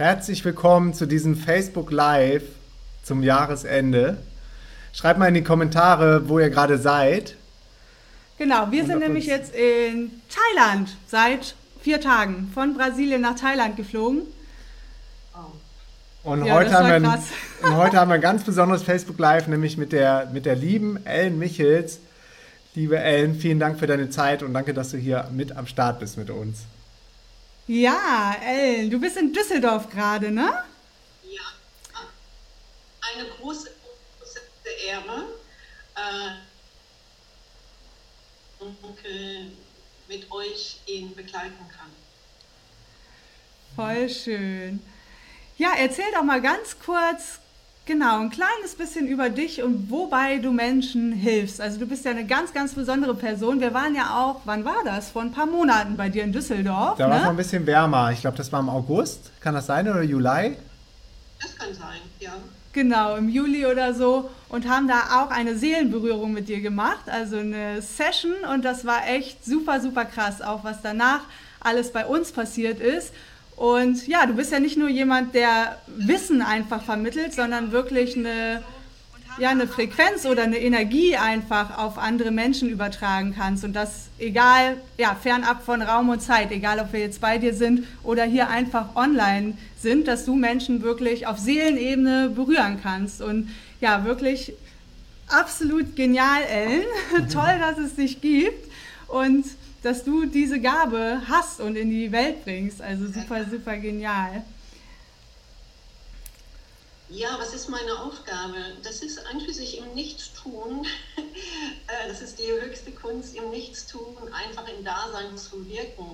Herzlich willkommen zu diesem Facebook Live zum Jahresende. Schreibt mal in die Kommentare, wo ihr gerade seid. Genau, wir sind nämlich jetzt in Thailand seit vier Tagen von Brasilien nach Thailand geflogen. Und, ja, heute haben wir, und heute haben wir ein ganz besonderes Facebook Live, nämlich mit der, mit der lieben Ellen Michels. Liebe Ellen, vielen Dank für deine Zeit und danke, dass du hier mit am Start bist mit uns. Ja, Ellen, du bist in Düsseldorf gerade, ne? Ja, eine große, große Ehre, äh, mit euch ihn begleiten kann. Voll schön. Ja, erzähl doch mal ganz kurz, Genau, ein kleines bisschen über dich und wobei du Menschen hilfst. Also du bist ja eine ganz, ganz besondere Person. Wir waren ja auch, wann war das? Vor ein paar Monaten bei dir in Düsseldorf. Da ne? war es noch ein bisschen wärmer. Ich glaube, das war im August. Kann das sein oder Juli? Das kann sein, ja. Genau, im Juli oder so und haben da auch eine Seelenberührung mit dir gemacht, also eine Session und das war echt super, super krass, auch was danach alles bei uns passiert ist. Und ja, du bist ja nicht nur jemand, der Wissen einfach vermittelt, sondern wirklich eine, ja, eine Frequenz oder eine Energie einfach auf andere Menschen übertragen kannst. Und das egal, ja, fernab von Raum und Zeit, egal ob wir jetzt bei dir sind oder hier einfach online sind, dass du Menschen wirklich auf Seelenebene berühren kannst. Und ja, wirklich absolut genial, Ellen. Toll, dass es dich gibt. Und dass du diese Gabe hast und in die Welt bringst. Also super, super genial. Ja, was ist meine Aufgabe? Das ist an im Nichtstun. Äh, das ist die höchste Kunst im Nichtstun, einfach im Dasein zu wirken.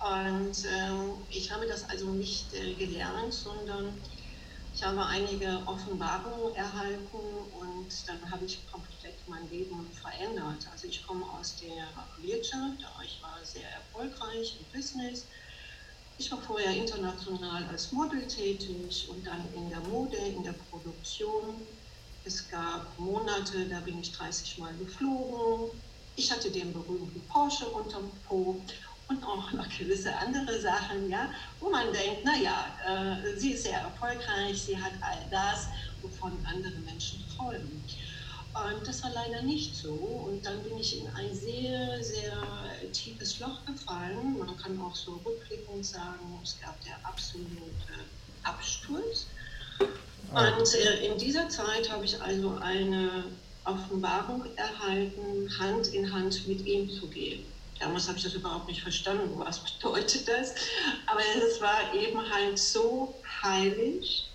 Und ähm, ich habe das also nicht äh, gelernt, sondern ich habe einige Offenbarungen erhalten und dann habe ich mein Leben verändert. Also ich komme aus der Wirtschaft, ich war sehr erfolgreich im Business. Ich war vorher international als Model tätig und dann in der Mode, in der Produktion. Es gab Monate, da bin ich 30 Mal geflogen. Ich hatte den berühmten Porsche unterm Po und auch noch gewisse andere Sachen, ja, wo man denkt, naja, äh, sie ist sehr erfolgreich, sie hat all das, wovon andere Menschen träumen. Und das war leider nicht so. Und dann bin ich in ein sehr, sehr tiefes Loch gefallen. Man kann auch so rückblickend sagen, es gab der absolute Absturz. Und äh, in dieser Zeit habe ich also eine Offenbarung erhalten, Hand in Hand mit ihm zu gehen. Damals habe ich das überhaupt nicht verstanden, was bedeutet das. Aber es war eben halt so heilig,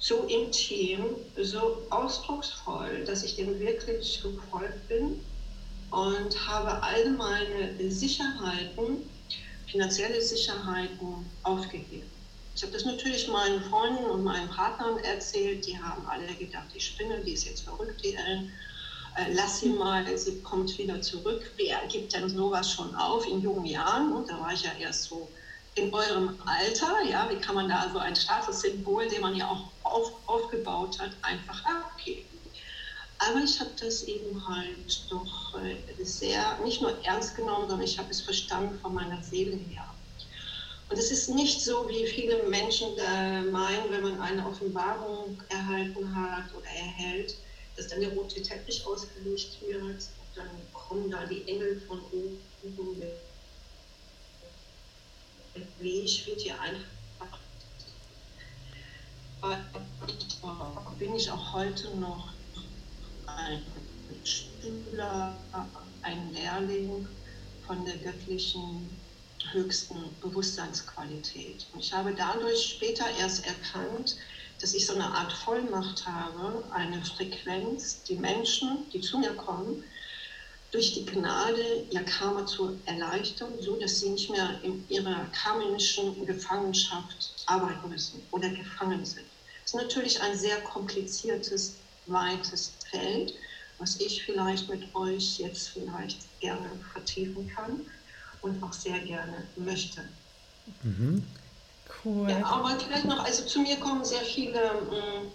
so intim, so ausdrucksvoll, dass ich dem wirklich gefolgt bin und habe all meine Sicherheiten, finanzielle Sicherheiten aufgegeben. Ich habe das natürlich meinen Freunden und meinen Partnern erzählt. Die haben alle gedacht, die spinne, die ist jetzt verrückt, die Ellen äh, lass sie mal, sie kommt wieder zurück. Wer gibt denn sowas schon auf in jungen Jahren? Und da war ich ja erst so in eurem Alter, ja, wie kann man da so ein Statussymbol, den man ja auch auf, aufgebaut hat, einfach abgeben? Aber ich habe das eben halt doch äh, sehr, nicht nur ernst genommen, sondern ich habe es verstanden von meiner Seele her. Und es ist nicht so, wie viele Menschen meinen, wenn man eine Offenbarung erhalten hat oder erhält, dass dann der rote Teppich ausgelöst wird und dann kommen da die Engel von oben. Wie ich wird hier einfach. Bin ich auch heute noch ein Schüler, ein Lehrling von der göttlichen höchsten Bewusstseinsqualität. Und ich habe dadurch später erst erkannt, dass ich so eine Art Vollmacht habe, eine Frequenz, die Menschen, die zu mir kommen, durch die Gnade ihr Karma zu erleichtern, so dass sie nicht mehr in ihrer karmischen Gefangenschaft arbeiten müssen oder gefangen sind. Das ist natürlich ein sehr kompliziertes, weites Feld, was ich vielleicht mit euch jetzt vielleicht gerne vertiefen kann und auch sehr gerne möchte. Mhm. Cool. Ja, aber vielleicht noch, also zu mir kommen sehr viele mh, mm,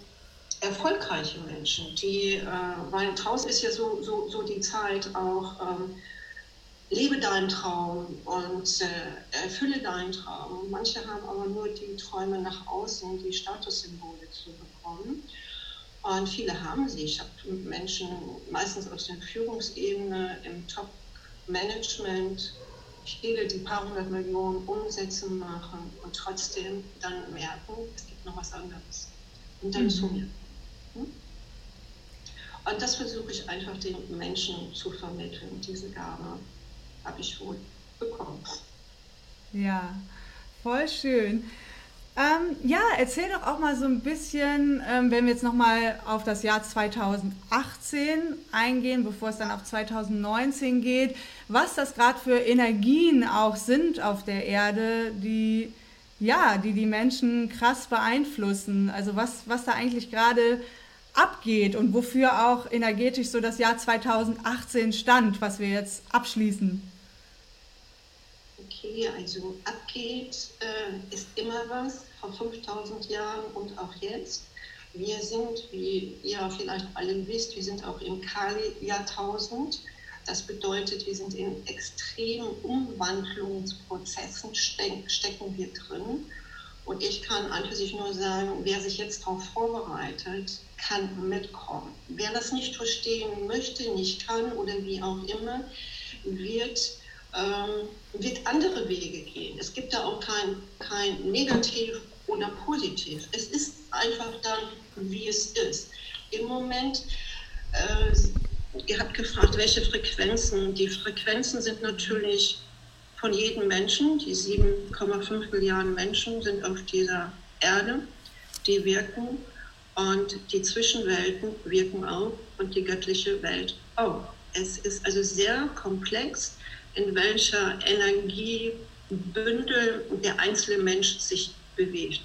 erfolgreiche Menschen, die, äh, weil draußen ist ja so, so, so die Zeit auch, ähm, lebe deinen Traum und äh, erfülle deinen Traum. Manche haben aber nur die Träume nach außen, die Statussymbole zu bekommen. Und viele haben sie. Ich habe Menschen meistens aus der Führungsebene, im Top-Management, viele, die paar hundert Millionen Umsätze machen und trotzdem dann merken, es gibt noch was anderes. Und dann mhm. zu mir. Und das versuche ich einfach den Menschen zu vermitteln. Diese Gabe habe ich wohl bekommen. Ja, voll schön. Ähm, ja, erzähl doch auch mal so ein bisschen, ähm, wenn wir jetzt nochmal auf das Jahr 2018 eingehen, bevor es dann auf 2019 geht, was das gerade für Energien auch sind auf der Erde, die ja, die die Menschen krass beeinflussen. Also was, was da eigentlich gerade abgeht und wofür auch energetisch so das Jahr 2018 stand, was wir jetzt abschließen. Okay, also abgeht äh, ist immer was, vor 5000 Jahren und auch jetzt. Wir sind, wie ihr vielleicht alle wisst, wir sind auch im Kali-Jahrtausend. Das bedeutet, wir sind in extremen Umwandlungsprozessen, stecken wir drin. Und ich kann an sich nur sagen, wer sich jetzt darauf vorbereitet, kann mitkommen. Wer das nicht verstehen möchte, nicht kann oder wie auch immer, wird, ähm, wird andere Wege gehen. Es gibt da auch kein, kein Negativ oder Positiv. Es ist einfach dann, wie es ist. Im Moment, äh, ihr habt gefragt, welche Frequenzen. Die Frequenzen sind natürlich von jedem Menschen. Die 7,5 Milliarden Menschen sind auf dieser Erde, die wirken. Und die Zwischenwelten wirken auch und die göttliche Welt auch. Es ist also sehr komplex, in welcher Energiebündel der einzelne Mensch sich bewegt.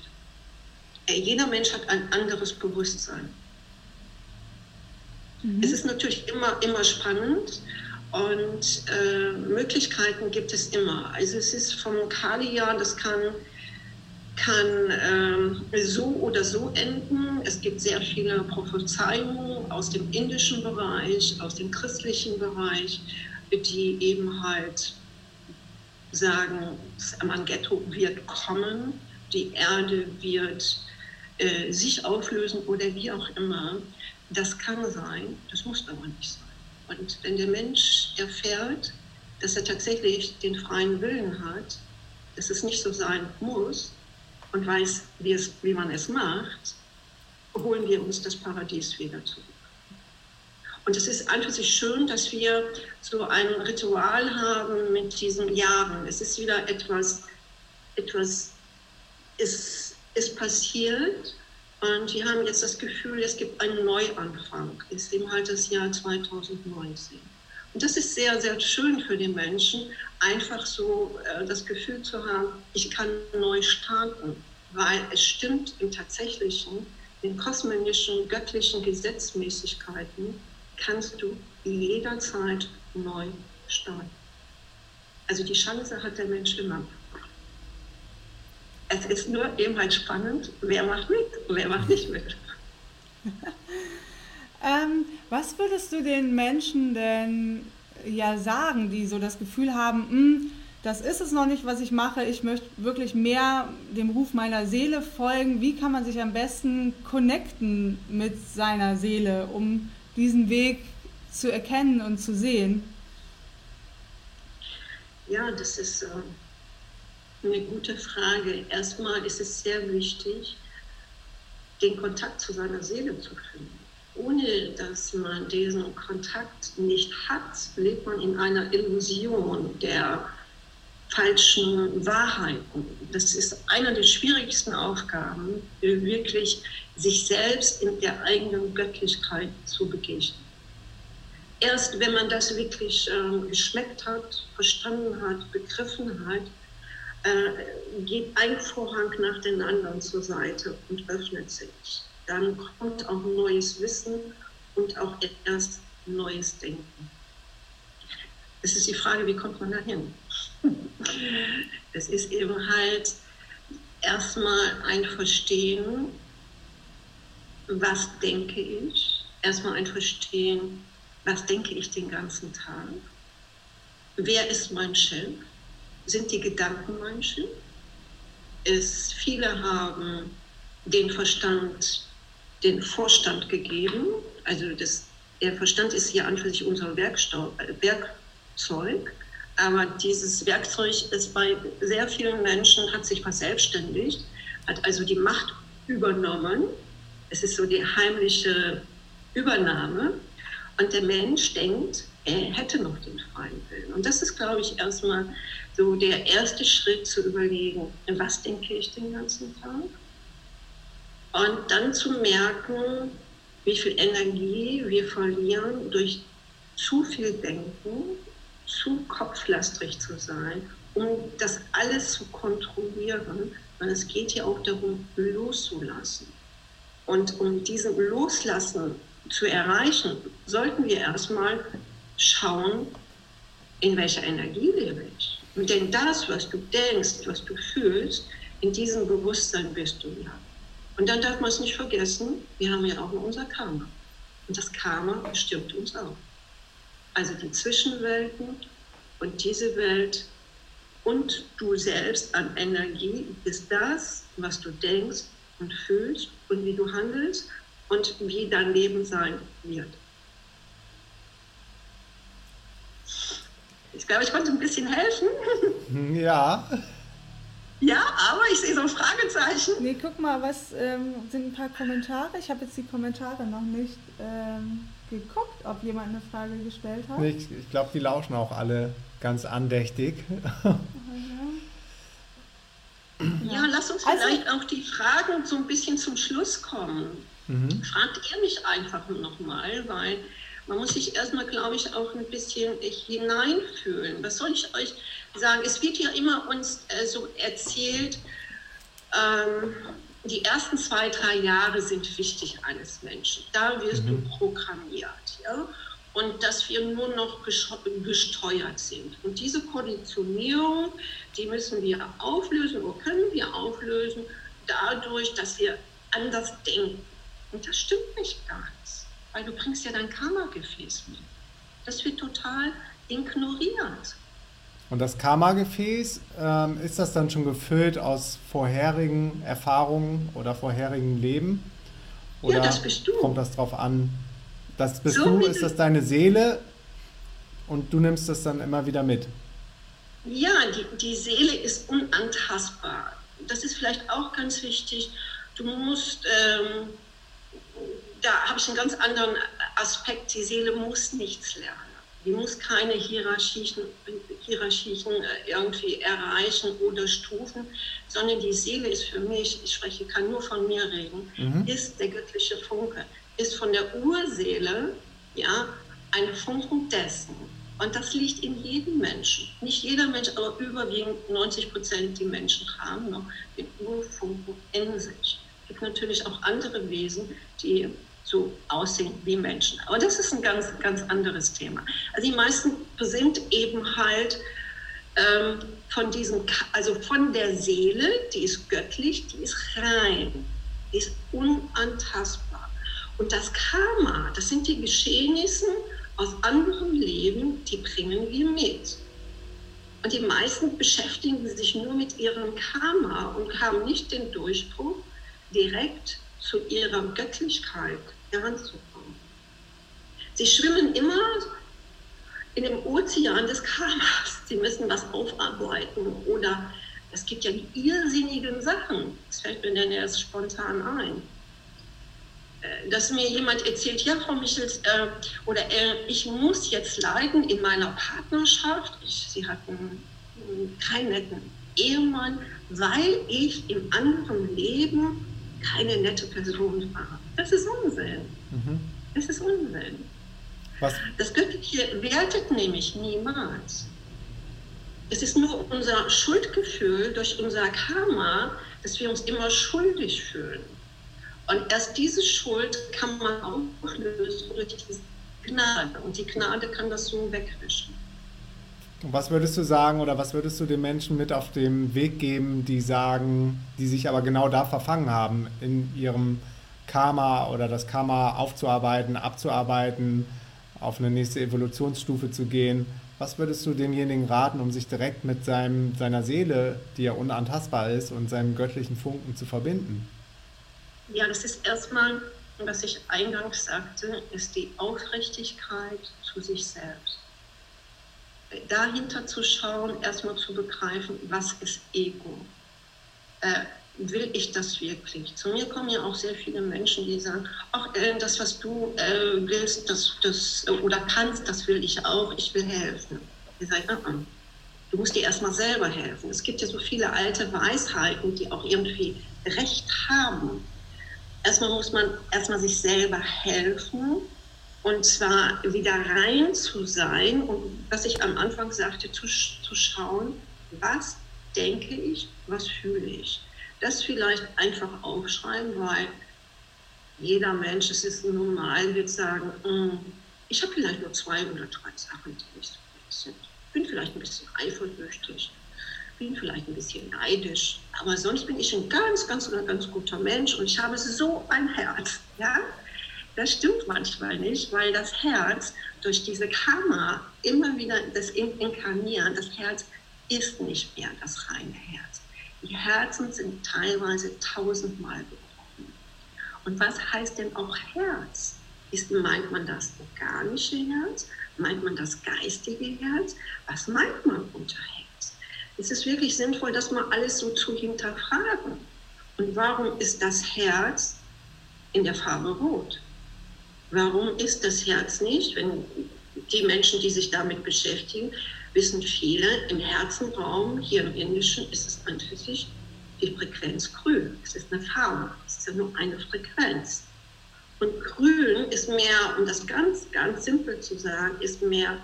Äh, jeder Mensch hat ein anderes Bewusstsein. Mhm. Es ist natürlich immer, immer spannend und äh, Möglichkeiten gibt es immer. Also es ist vom Kali-Jahr, das kann kann ähm, so oder so enden. Es gibt sehr viele Prophezeiungen aus dem indischen Bereich, aus dem christlichen Bereich, die eben halt sagen, das Amanghetto wird kommen, die Erde wird äh, sich auflösen oder wie auch immer. Das kann sein, das muss aber nicht sein. Und wenn der Mensch erfährt, dass er tatsächlich den freien Willen hat, dass es nicht so sein muss, und weiß, wie, es, wie man es macht, holen wir uns das Paradies wieder zurück. Und es ist so schön, dass wir so ein Ritual haben mit diesen Jahren. Es ist wieder etwas, etwas ist, ist passiert und wir haben jetzt das Gefühl, es gibt einen Neuanfang. Es ist eben halt das Jahr 2019. Und das ist sehr, sehr schön für die Menschen, einfach so äh, das Gefühl zu haben, ich kann neu starten, weil es stimmt im Tatsächlichen, in kosmischen, göttlichen Gesetzmäßigkeiten kannst du jederzeit neu starten. Also die Chance hat der Mensch immer. Es ist nur eben halt spannend, wer macht mit, wer macht nicht mit. ähm, was würdest du den Menschen denn ja sagen, die so das Gefühl haben, hm, das ist es noch nicht, was ich mache. Ich möchte wirklich mehr dem Ruf meiner Seele folgen. Wie kann man sich am besten connecten mit seiner Seele, um diesen Weg zu erkennen und zu sehen? Ja, das ist äh, eine gute Frage. Erstmal ist es sehr wichtig, den Kontakt zu seiner Seele zu finden ohne dass man diesen Kontakt nicht hat, lebt man in einer Illusion der falschen Wahrheiten. Das ist eine der schwierigsten Aufgaben, wirklich sich selbst in der eigenen Göttlichkeit zu begegnen. erst wenn man das wirklich äh, geschmeckt hat, verstanden hat, begriffen hat, äh, geht ein Vorhang nach den anderen zur Seite und öffnet sich. Dann kommt auch neues Wissen und auch erst neues Denken. Es ist die Frage, wie kommt man dahin? Es ist eben halt erstmal ein Verstehen, was denke ich, erstmal ein Verstehen, was denke ich den ganzen Tag, wer ist mein Chef, sind die Gedanken mein Chef, es, viele haben den Verstand, den Vorstand gegeben, also das, der Verstand ist ja an für sich unser Werkstau, Werkzeug, aber dieses Werkzeug ist bei sehr vielen Menschen, hat sich verselbstständigt, hat also die Macht übernommen. Es ist so die heimliche Übernahme. Und der Mensch denkt, er hätte noch den freien Willen. Und das ist, glaube ich, erstmal so der erste Schritt zu überlegen, was denke ich den ganzen Tag? Und dann zu merken, wie viel Energie wir verlieren durch zu viel Denken zu kopflastrig zu sein, um das alles zu kontrollieren, weil es geht ja auch darum, loszulassen. Und um diesen Loslassen zu erreichen, sollten wir erstmal schauen, in welcher Energie lebe ich. Und denn das, was du denkst, was du fühlst, in diesem Bewusstsein bist du ja. Und dann darf man es nicht vergessen, wir haben ja auch unser Karma. Und das Karma bestimmt uns auch also die Zwischenwelten und diese Welt und du selbst an Energie ist das, was du denkst und fühlst und wie du handelst und wie dein Leben sein wird. Ich glaube, ich konnte ein bisschen helfen. Ja. Ja, aber ich sehe so ein Fragezeichen. Nee, guck mal, was ähm, sind ein paar Kommentare? Ich habe jetzt die Kommentare noch nicht ähm, geguckt, ob jemand eine Frage gestellt hat. Ich, ich glaube, die lauschen auch alle ganz andächtig. Ja, lass uns also, vielleicht auch die Fragen so ein bisschen zum Schluss kommen. Mhm. Fragt ihr mich einfach nochmal, weil man muss sich erstmal, glaube ich, auch ein bisschen hineinfühlen. Was soll ich euch sagen? Es wird ja immer uns äh, so erzählt, ähm, die ersten zwei, drei Jahre sind wichtig eines Menschen. Da wirst mhm. du programmiert. Ja? Und dass wir nur noch gesteuert sind. Und diese Konditionierung, die müssen wir auflösen oder können wir auflösen, dadurch, dass wir anders denken. Und das stimmt nicht ganz, weil du bringst ja dein Karma-Gefäß mit. Das wird total ignoriert. Und das Karma-Gefäß, ähm, ist das dann schon gefüllt aus vorherigen Erfahrungen oder vorherigen Leben? Oder ja, das bist du. kommt das drauf an? Das bist so du, ist das deine Seele und du nimmst das dann immer wieder mit? Ja, die, die Seele ist unantastbar. Das ist vielleicht auch ganz wichtig. Du musst, ähm, da habe ich einen ganz anderen Aspekt, die Seele muss nichts lernen. Die muss keine Hierarchien, Hierarchien äh, irgendwie erreichen oder Stufen, sondern die Seele ist für mich, ich spreche, kann nur von mir reden, mhm. ist der göttliche Funke, ist von der Urseele ja, eine Funken dessen. Und das liegt in jedem Menschen. Nicht jeder Mensch, aber überwiegend 90 Prozent die Menschen haben noch den Urfunken in sich. Es gibt natürlich auch andere Wesen, die so aussehen wie Menschen. Aber das ist ein ganz, ganz anderes Thema. Also die meisten sind eben halt ähm, von diesem, also von der Seele, die ist göttlich, die ist rein, die ist unantastbar. Und das Karma, das sind die Geschehnisse aus anderen Leben, die bringen wir mit. Und die meisten beschäftigen sich nur mit ihrem Karma und haben nicht den Durchbruch, direkt zu ihrer Göttlichkeit heranzukommen. Sie schwimmen immer in dem Ozean des Karmas. Sie müssen was aufarbeiten oder es gibt ja die irrsinnigen Sachen. Das fällt mir dann erst spontan ein. Äh, dass mir jemand erzählt, ja, Frau Michels, äh, oder äh, ich muss jetzt leiden in meiner Partnerschaft. Ich, sie hatten keinen netten Ehemann, weil ich im anderen Leben keine nette Person war. Das ist Unsinn. Mhm. Das ist Unsinn. Was? Das Göttliche wertet nämlich niemals. Es ist nur unser Schuldgefühl durch unser Karma, dass wir uns immer schuldig fühlen. Und erst diese Schuld kann man auflösen durch diese Gnade. Und die Gnade kann das so wegwischen. Was würdest du sagen oder was würdest du den Menschen mit auf dem Weg geben, die sagen, die sich aber genau da verfangen haben, in ihrem Karma oder das Karma aufzuarbeiten, abzuarbeiten, auf eine nächste Evolutionsstufe zu gehen? Was würdest du demjenigen raten, um sich direkt mit seinem, seiner Seele, die ja unantastbar ist, und seinem göttlichen Funken zu verbinden? Ja, das ist erstmal, was ich eingangs sagte, ist die Aufrichtigkeit zu sich selbst dahinter zu schauen, erstmal zu begreifen, was ist Ego? Äh, will ich das wirklich? Zu mir kommen ja auch sehr viele Menschen, die sagen, ach, äh, das, was du äh, willst das, das, oder kannst, das will ich auch, ich will helfen. Ich sage, uh -uh. du musst dir erstmal selber helfen. Es gibt ja so viele alte Weisheiten, die auch irgendwie Recht haben. Erstmal muss man erstmal sich selber helfen und zwar wieder rein zu sein und was ich am Anfang sagte, zu, zu schauen, was denke ich, was fühle ich. Das vielleicht einfach aufschreiben, weil jeder Mensch, es ist normal, wird sagen, hm, ich habe vielleicht nur zwei oder drei Sachen, die nicht so gut sind. Bin vielleicht ein bisschen eifersüchtig, bin vielleicht ein bisschen neidisch, aber sonst bin ich ein ganz, ganz, ganz guter Mensch und ich habe so ein Herz. Ja? Das stimmt manchmal nicht, weil das Herz durch diese Karma immer wieder das Inkarnieren, das Herz ist nicht mehr das reine Herz. Die Herzen sind teilweise tausendmal gebrochen. Und was heißt denn auch Herz? Ist, meint man das organische Herz? Meint man das geistige Herz? Was meint man unter Herz? Es ist wirklich sinnvoll, das mal alles so zu hinterfragen. Und warum ist das Herz in der Farbe rot? Warum ist das Herz nicht? Wenn die Menschen, die sich damit beschäftigen, wissen viele, im Herzenraum, hier im Indischen, ist es an sich die Frequenz grün. Es ist eine Farbe, es ist ja nur eine Frequenz. Und grün ist mehr, um das ganz, ganz simpel zu sagen, ist mehr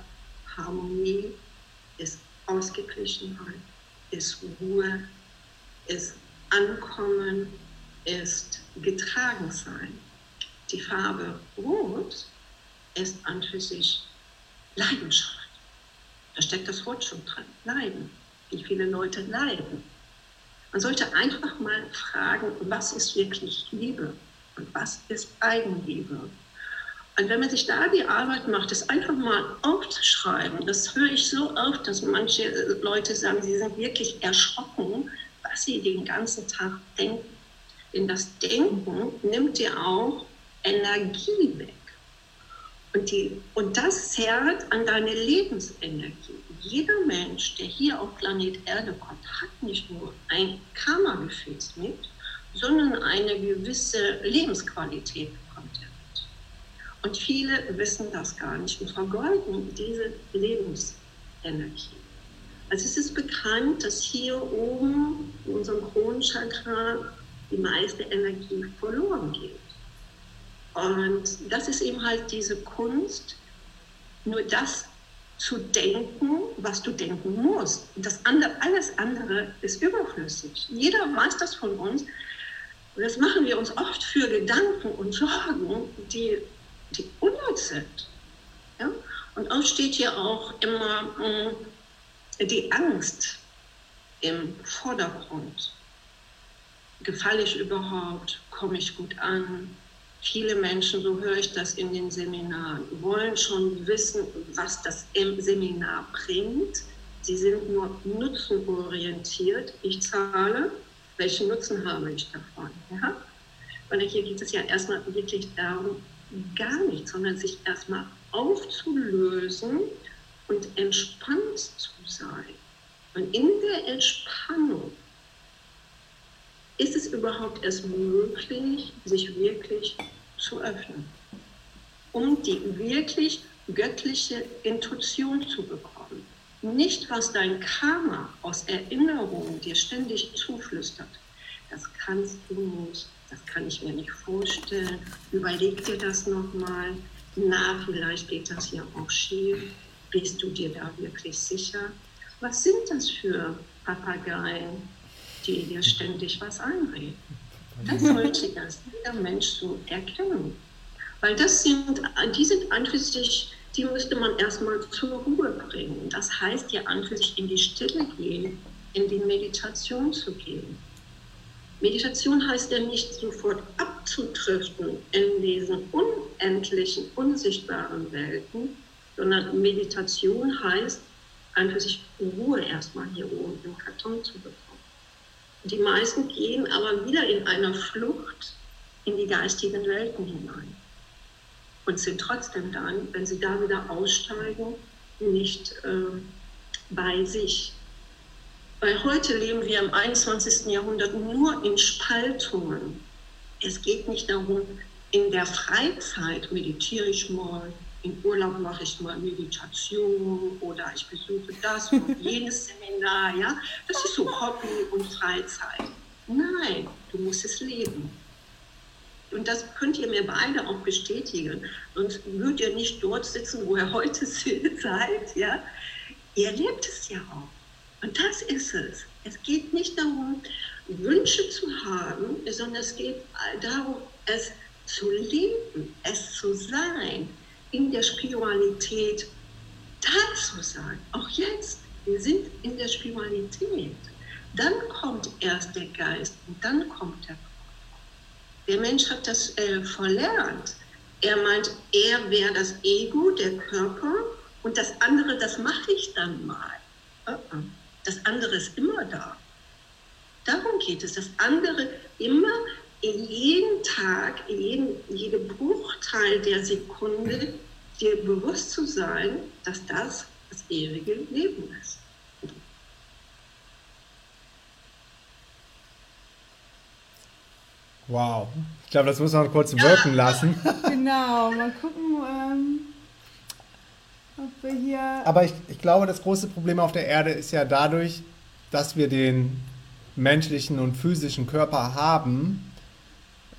Harmonie, ist Ausgeglichenheit, ist Ruhe, ist Ankommen, ist Getragensein die Farbe Rot ist an für sich Leidenschaft. Da steckt das Wort schon drin. Leiden. Wie viele Leute leiden. Man sollte einfach mal fragen, was ist wirklich Liebe und was ist Eigenliebe. Und wenn man sich da die Arbeit macht, das einfach mal aufzuschreiben, das höre ich so oft, dass manche Leute sagen, sie sind wirklich erschrocken, was sie den ganzen Tag denken. Denn das Denken nimmt dir auch Energie weg. Und, die, und das zerrt an deine Lebensenergie. Jeder Mensch, der hier auf Planet Erde kommt, hat nicht nur ein Karma-Gefäß mit, sondern eine gewisse Lebensqualität bekommt er mit. Und viele wissen das gar nicht und vergeuden diese Lebensenergie. Also es ist bekannt, dass hier oben in unserem Kronenchakra die meiste Energie verloren geht. Und das ist eben halt diese Kunst, nur das zu denken, was du denken musst. Das andere, alles andere ist überflüssig. Jeder weiß das von uns. Und das machen wir uns oft für Gedanken und Sorgen, die, die unnütz sind. Ja? Und oft steht hier auch immer mh, hm, die Angst im Vordergrund. Gefalle ich überhaupt? Komme ich gut an? Viele Menschen, so höre ich das in den Seminaren, wollen schon wissen, was das Seminar bringt. Sie sind nur nutzenorientiert. Ich zahle, welchen Nutzen habe ich davon? Ja? Weil hier geht es ja erstmal wirklich darum, gar nichts, sondern sich erstmal aufzulösen und entspannt zu sein. Und in der Entspannung ist es überhaupt erst möglich, sich wirklich zu öffnen, um die wirklich göttliche Intuition zu bekommen. Nicht, was dein Karma aus Erinnerungen dir ständig zuflüstert. Das kannst du nicht, das kann ich mir nicht vorstellen. Überleg dir das nochmal. na, vielleicht geht das ja auch schief. Bist du dir da wirklich sicher? Was sind das für Papageien, die dir ständig was einreden? Das sollte erst jeder Mensch so erkennen. Weil das sind, die sind an für sich, die müsste man erstmal zur Ruhe bringen. Das heißt ja an für sich in die Stille gehen, in die Meditation zu gehen. Meditation heißt ja nicht sofort abzutriften in diesen unendlichen, unsichtbaren Welten, sondern Meditation heißt, einfach sich Ruhe erstmal hier oben im Karton zu bekommen. Die meisten gehen aber wieder in einer Flucht in die geistigen Welten hinein und sind trotzdem dann, wenn sie da wieder aussteigen, nicht äh, bei sich. Weil heute leben wir im 21. Jahrhundert nur in Spaltungen. Es geht nicht darum, in der Freizeit meditiere ich mal, in Urlaub mache ich mal Meditation oder ich besuche das und jenes Seminar. Ja? Das ist so Hobby und Freizeit. Nein, du musst es leben. Und das könnt ihr mir beide auch bestätigen. Sonst würdet ihr nicht dort sitzen, wo ihr heute seid. Ja? Ihr lebt es ja auch. Und das ist es. Es geht nicht darum, Wünsche zu haben, sondern es geht darum, es zu leben, es zu sein, in der Spiritualität da zu sein. Auch jetzt, wir sind in der Spiritualität. Dann kommt erst der Geist und dann kommt der Körper. Der Mensch hat das äh, verlernt. Er meint, er wäre das Ego, der Körper und das andere, das mache ich dann mal. Uh -uh. Das andere ist immer da. Darum geht es. Das andere immer in jedem Tag, in jedem, jedem Bruchteil der Sekunde dir bewusst zu sein, dass das das ewige Leben ist. Wow. Ich glaube, das muss man kurz wirken lassen. Genau, mal gucken. Ähm ob wir hier. Aber ich, ich glaube, das große Problem auf der Erde ist ja dadurch, dass wir den menschlichen und physischen Körper haben,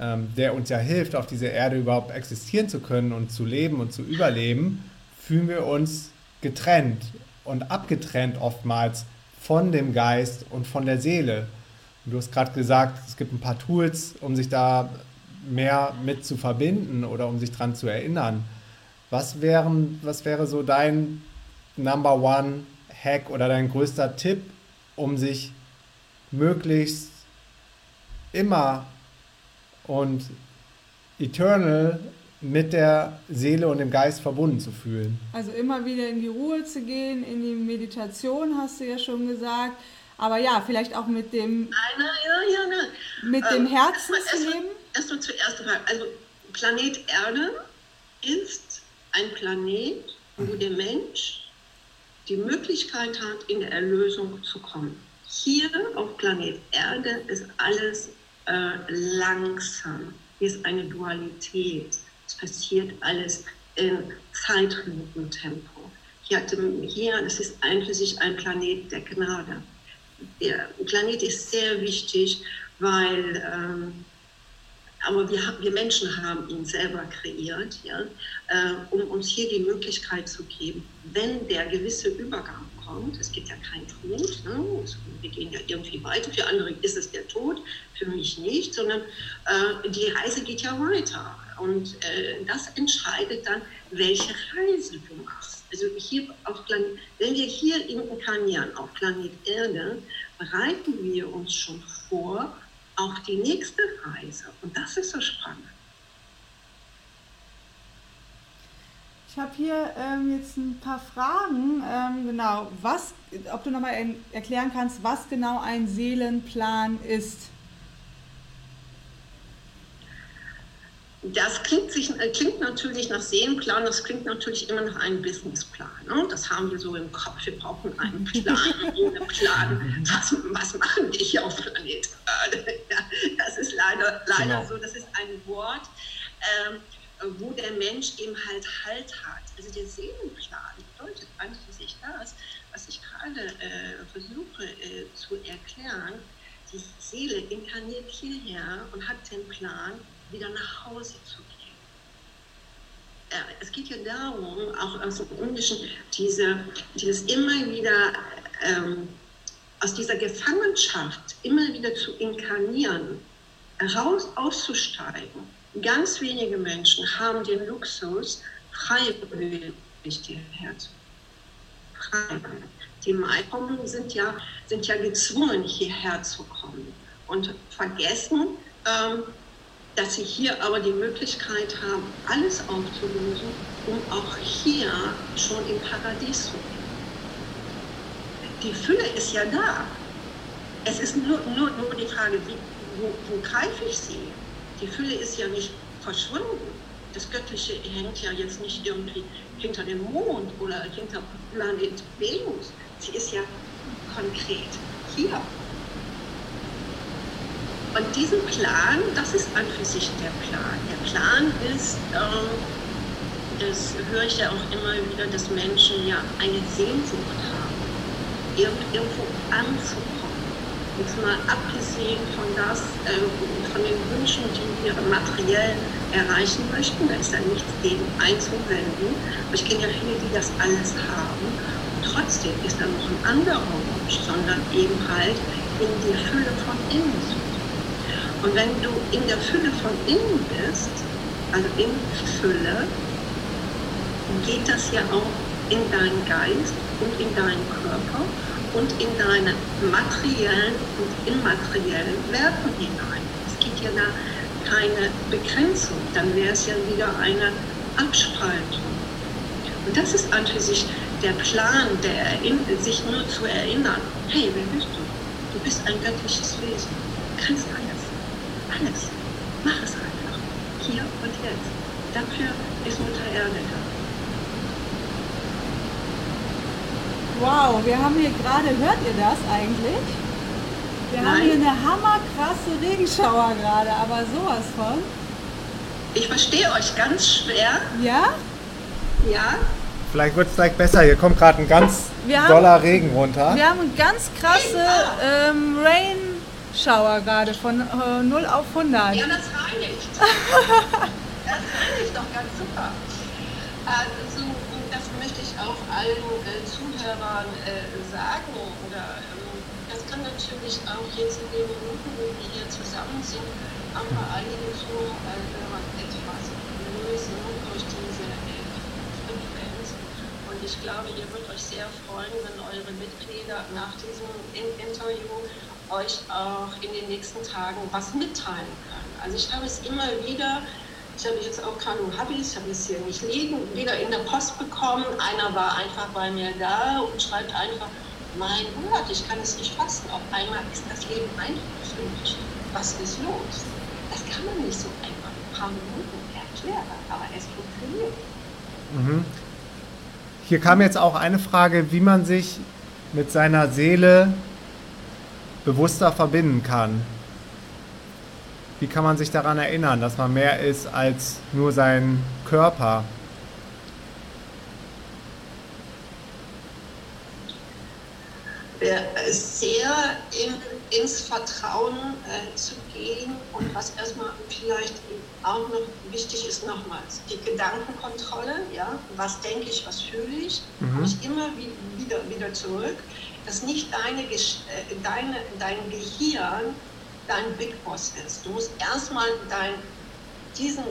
ähm, der uns ja hilft, auf dieser Erde überhaupt existieren zu können und zu leben und zu überleben, fühlen wir uns getrennt und abgetrennt oftmals von dem Geist und von der Seele. Und du hast gerade gesagt, es gibt ein paar Tools, um sich da mehr mit zu verbinden oder um sich daran zu erinnern. Was, wären, was wäre so dein Number One Hack oder dein größter Tipp, um sich möglichst immer und eternal mit der Seele und dem Geist verbunden zu fühlen? Also immer wieder in die Ruhe zu gehen, in die Meditation, hast du ja schon gesagt. Aber ja, vielleicht auch mit dem, nein, nein, ja, ja, nein. Mit ähm, dem Herzen erst zu leben. Erstmal zuerst, also Planet Erde ist ein Planet, wo der Mensch die Möglichkeit hat, in der Erlösung zu kommen. Hier auf Planet Erde ist alles äh, langsam. Hier ist eine Dualität. Es passiert alles in Zeitlupentempo. Hier, hier, das ist ein für sich ein Planet der Gnade. Der Planet ist sehr wichtig, weil ähm, aber wir, wir Menschen haben ihn selber kreiert, ja, äh, um uns hier die Möglichkeit zu geben, wenn der gewisse Übergang kommt, es gibt ja keinen Tod, ne, wir gehen ja irgendwie weiter, für andere ist es der Tod, für mich nicht, sondern äh, die Reise geht ja weiter. Und äh, das entscheidet dann, welche Reise du machst. Also hier auf Planet, wenn wir hier inkarnieren auf Planet Erde, bereiten wir uns schon vor, auf die nächste Reise. Und das ist so spannend. Ich habe hier ähm, jetzt ein paar Fragen. Ähm, genau, was, ob du nochmal erklären kannst, was genau ein Seelenplan ist. Das klingt, sich, äh, klingt natürlich nach Seelenplan, das klingt natürlich immer nach einem Businessplan. Ne? Das haben wir so im Kopf. Wir brauchen einen Plan, ohne Plan. Was, was machen die hier auf Planet Erde? Ja, das ist leider, leider genau. so. Das ist ein Wort, ähm, wo der Mensch eben halt Halt hat. Also der Seelenplan bedeutet eigentlich das, was ich gerade äh, versuche äh, zu erklären. Die Seele inkarniert hierher und hat den Plan, wieder nach Hause zu gehen. es geht ja darum, auch aus dem Indischen, diese, dieses immer wieder ähm, aus dieser Gefangenschaft immer wieder zu inkarnieren, raus auszusteigen. Ganz wenige Menschen haben den Luxus, freiwillig hierher zu kommen. Die meisten sind ja, sind ja gezwungen, hierher zu kommen und vergessen, ähm, dass sie hier aber die Möglichkeit haben, alles aufzulösen, um auch hier schon im Paradies zu leben. Die Fülle ist ja da. Es ist nur, nur, nur die Frage, wie, wo, wo greife ich sie? Die Fülle ist ja nicht verschwunden. Das Göttliche hängt ja jetzt nicht irgendwie hinter dem Mond oder hinter Planet Venus. Sie ist ja konkret hier und diesen Plan, das ist an für sich der Plan. Der Plan ist, ähm, das höre ich ja auch immer wieder, dass Menschen ja eine Sehnsucht haben, irgendwo anzukommen. Jetzt mal abgesehen von, das, äh, von den Wünschen, die wir materiell erreichen möchten, da ist ja nichts gegen einzuwenden. Aber ich kenne ja viele, die das alles haben. Und trotzdem ist da noch ein anderer Wunsch, sondern eben halt in die Fülle von innen zu und wenn du in der Fülle von innen bist, also in Fülle, geht das ja auch in deinen Geist und in deinen Körper und in deine materiellen und immateriellen Werten hinein. Es gibt ja da keine Begrenzung, dann wäre es ja wieder eine Abspaltung. Und das ist an für sich der Plan, der sich nur zu erinnern, hey, wer bist du? Du bist ein göttliches Wesen, du kannst alles. Alles. Mach es einfach. Hier und jetzt. Dafür ist Mutter Erde da. Wow, wir haben hier gerade, hört ihr das eigentlich? Wir Nein. haben hier eine hammerkrasse Regenschauer gerade, aber sowas von. Ich verstehe euch ganz schwer. Ja? Ja. Vielleicht wird es gleich besser. Hier kommt gerade ein ganz wir doller haben, Regen runter. Wir haben ganz krasse ähm, Rain Schauer gerade von äh, 0 auf 100. Ja, das reinigt. das reinigt doch ganz super. Also, das möchte ich auch allen äh, Zuhörern äh, sagen. Oder, ähm, das kann natürlich auch jetzt in den Minuten, wo wir hier zusammen sind, auch bei einigen Zuhörern etwas lösen durch diese äh, Frequenz. Und ich glaube, ihr würdet euch sehr freuen, wenn eure Mitglieder nach diesem Interview euch auch in den nächsten Tagen was mitteilen können. Also ich habe es immer wieder, ich habe jetzt auch keine Hobbys, ich habe es hier nicht liegen, wieder in der Post bekommen. Einer war einfach bei mir da und schreibt einfach, mein Gott, ich kann es nicht fassen. Auf einmal ist das Leben einfach für mich. Was ist los? Das kann man nicht so einfach in ein paar Minuten erklären, aber es funktioniert. Mhm. Hier kam jetzt auch eine Frage, wie man sich mit seiner Seele bewusster verbinden kann. Wie kann man sich daran erinnern, dass man mehr ist als nur sein Körper? Sehr in, ins Vertrauen äh, zu gehen und was erstmal vielleicht auch noch wichtig ist, nochmals die Gedankenkontrolle, ja, was denke ich, was fühle ich, mhm. ich immer wieder, wieder zurück dass nicht deine, äh, deine, dein Gehirn dein Big Boss ist. Du musst erstmal dein, diesen,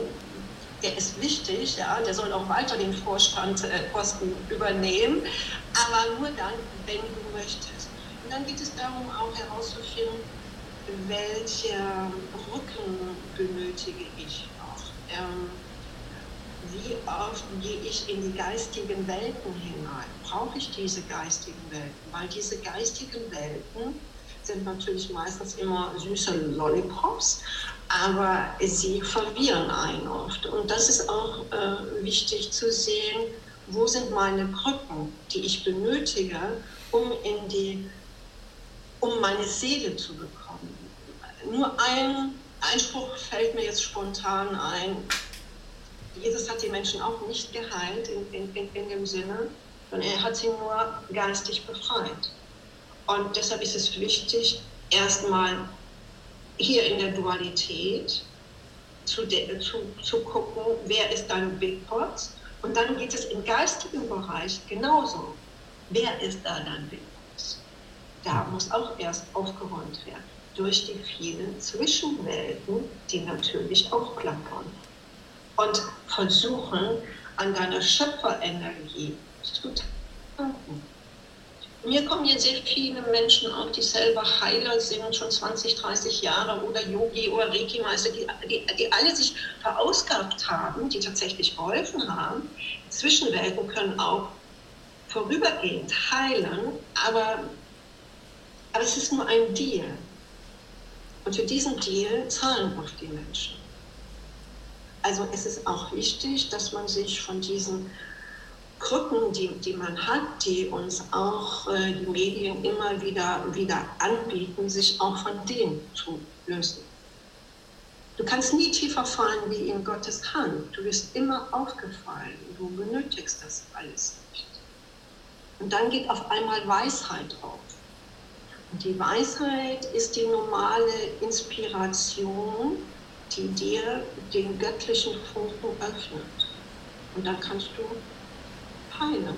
der ist wichtig, ja, der soll auch weiter den Vorstandposten äh, übernehmen, aber nur dann, wenn du möchtest. Und dann geht es darum, auch herauszufinden, welche Rücken benötige ich noch. Ähm, wie oft gehe ich in die geistigen Welten hinein? Brauche ich diese geistigen Welten? Weil diese geistigen Welten sind natürlich meistens immer süße Lollipops, aber sie verwirren einen oft. Und das ist auch äh, wichtig zu sehen, wo sind meine Brücken, die ich benötige, um in die, um meine Seele zu bekommen. Nur ein Einspruch fällt mir jetzt spontan ein Jesus hat die Menschen auch nicht geheilt in, in, in, in dem Sinne, sondern er hat sie nur geistig befreit. Und deshalb ist es wichtig, erstmal hier in der Dualität zu, zu, zu gucken, wer ist dein Big Pot. Und dann geht es im geistigen Bereich genauso. Wer ist da dein Big Pot? Da muss auch erst aufgeräumt werden durch die vielen Zwischenwelten, die natürlich auch klappern. Und versuchen, an deiner Schöpferenergie zu tanken. Mir kommen hier sehr viele Menschen auch, die selber Heiler sind, schon 20, 30 Jahre oder Yogi oder Reiki-Meister, die, die, die alle sich verausgabt haben, die tatsächlich geholfen haben. Zwischenwelten können auch vorübergehend heilen, aber, aber es ist nur ein Deal. Und für diesen Deal zahlen oft die Menschen. Also es ist auch wichtig, dass man sich von diesen Krücken, die, die man hat, die uns auch äh, die Medien immer wieder, wieder anbieten, sich auch von denen zu lösen. Du kannst nie tiefer fallen wie in Gottes Hand. Du wirst immer aufgefallen. Du benötigst das alles nicht. Und dann geht auf einmal Weisheit auf. Und die Weisheit ist die normale Inspiration, die dir den göttlichen Funken öffnet. Und dann kannst du heilen.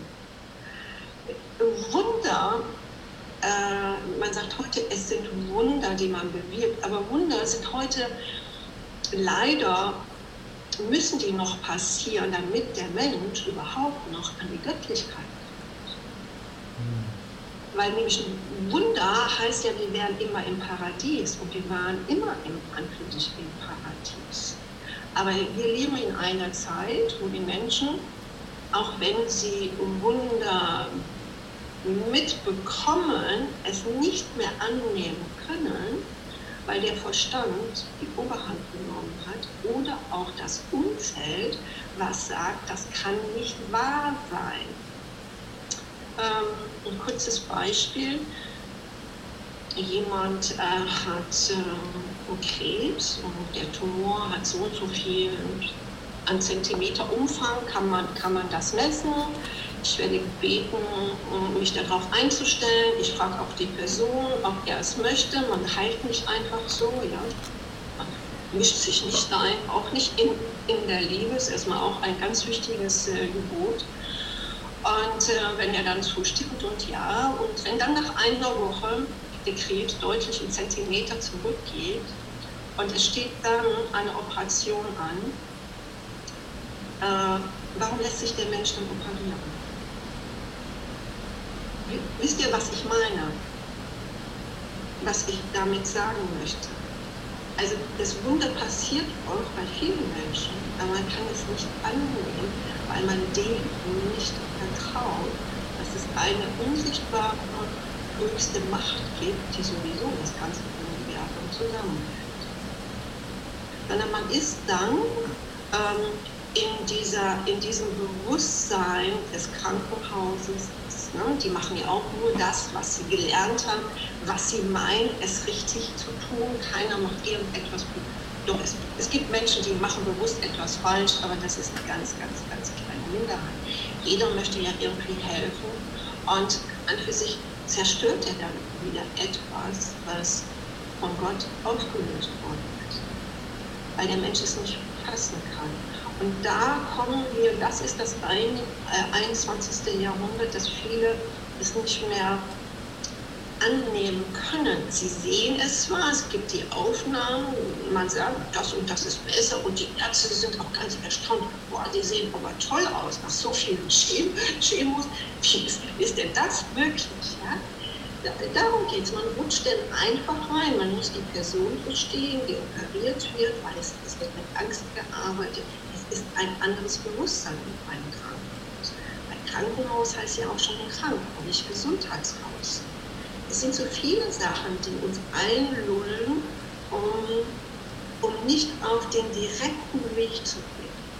Wunder, äh, man sagt heute, es sind Wunder, die man bewirkt, aber Wunder sind heute leider, müssen die noch passieren, damit der Mensch überhaupt noch an die Göttlichkeit. Weil nämlich Wunder heißt ja, wir wären immer im Paradies und wir waren immer im Anführungszeichen im Paradies. Aber wir leben in einer Zeit, wo die Menschen auch wenn sie Wunder mitbekommen, es nicht mehr annehmen können, weil der Verstand die Oberhand genommen hat oder auch das Umfeld, was sagt, das kann nicht wahr sein. Ähm, ein kurzes Beispiel. Jemand äh, hat äh, Krebs und der Tumor hat so und so viel an Zentimeter Umfang kann man, kann man das messen. Ich werde gebeten, mich darauf einzustellen. Ich frage auch die Person, ob er es möchte. Man heilt nicht einfach so, ja. Man mischt sich nicht ein, auch nicht in, in der Liebe. Das ist erstmal auch ein ganz wichtiges äh, Gebot. Und äh, wenn er dann zustimmt und ja, und wenn dann nach einer Woche der Krebs deutlich in Zentimeter zurückgeht und es steht dann eine Operation an, äh, warum lässt sich der Mensch dann operieren? Wisst ihr, was ich meine? Was ich damit sagen möchte? Also das Wunder passiert auch bei vielen Menschen, aber man kann es nicht annehmen, weil man dem nicht vertraut, dass es eine unsichtbare höchste Macht gibt, die sowieso das ganze Universum zusammenhält. Sondern man ist dann ähm, in, dieser, in diesem Bewusstsein des Krankenhauses, ne, die machen ja auch nur das, was sie gelernt haben, was sie meinen, es richtig zu tun. Keiner macht irgendetwas. Doch, es, es gibt Menschen, die machen bewusst etwas falsch, aber das ist ganz, ganz, ganz Minderheit. Jeder möchte ja irgendwie helfen und an für sich zerstört er dann wieder etwas, was von Gott aufgelöst worden ist, weil der Mensch es nicht fassen kann. Und da kommen wir, das ist das ein, äh, 21. Jahrhundert, dass viele es nicht mehr annehmen können. Sie sehen es zwar, es gibt die Aufnahmen, man sagt, das und das ist besser und die Ärzte sind auch ganz erstaunt, boah, die sehen aber toll aus, nach so vielen Chemos, wie ist, ist denn das möglich? Ja? Darum geht es, man rutscht denn einfach rein, man muss die Person verstehen, die operiert wird, weil es, es wird mit Angst gearbeitet, ist ein anderes Bewusstsein in einem Krankenhaus. Ein Krankenhaus heißt ja auch schon krank und nicht Gesundheitshaus. Es sind so viele Sachen, die uns einlullen, um, um nicht auf den direkten Weg zu gehen.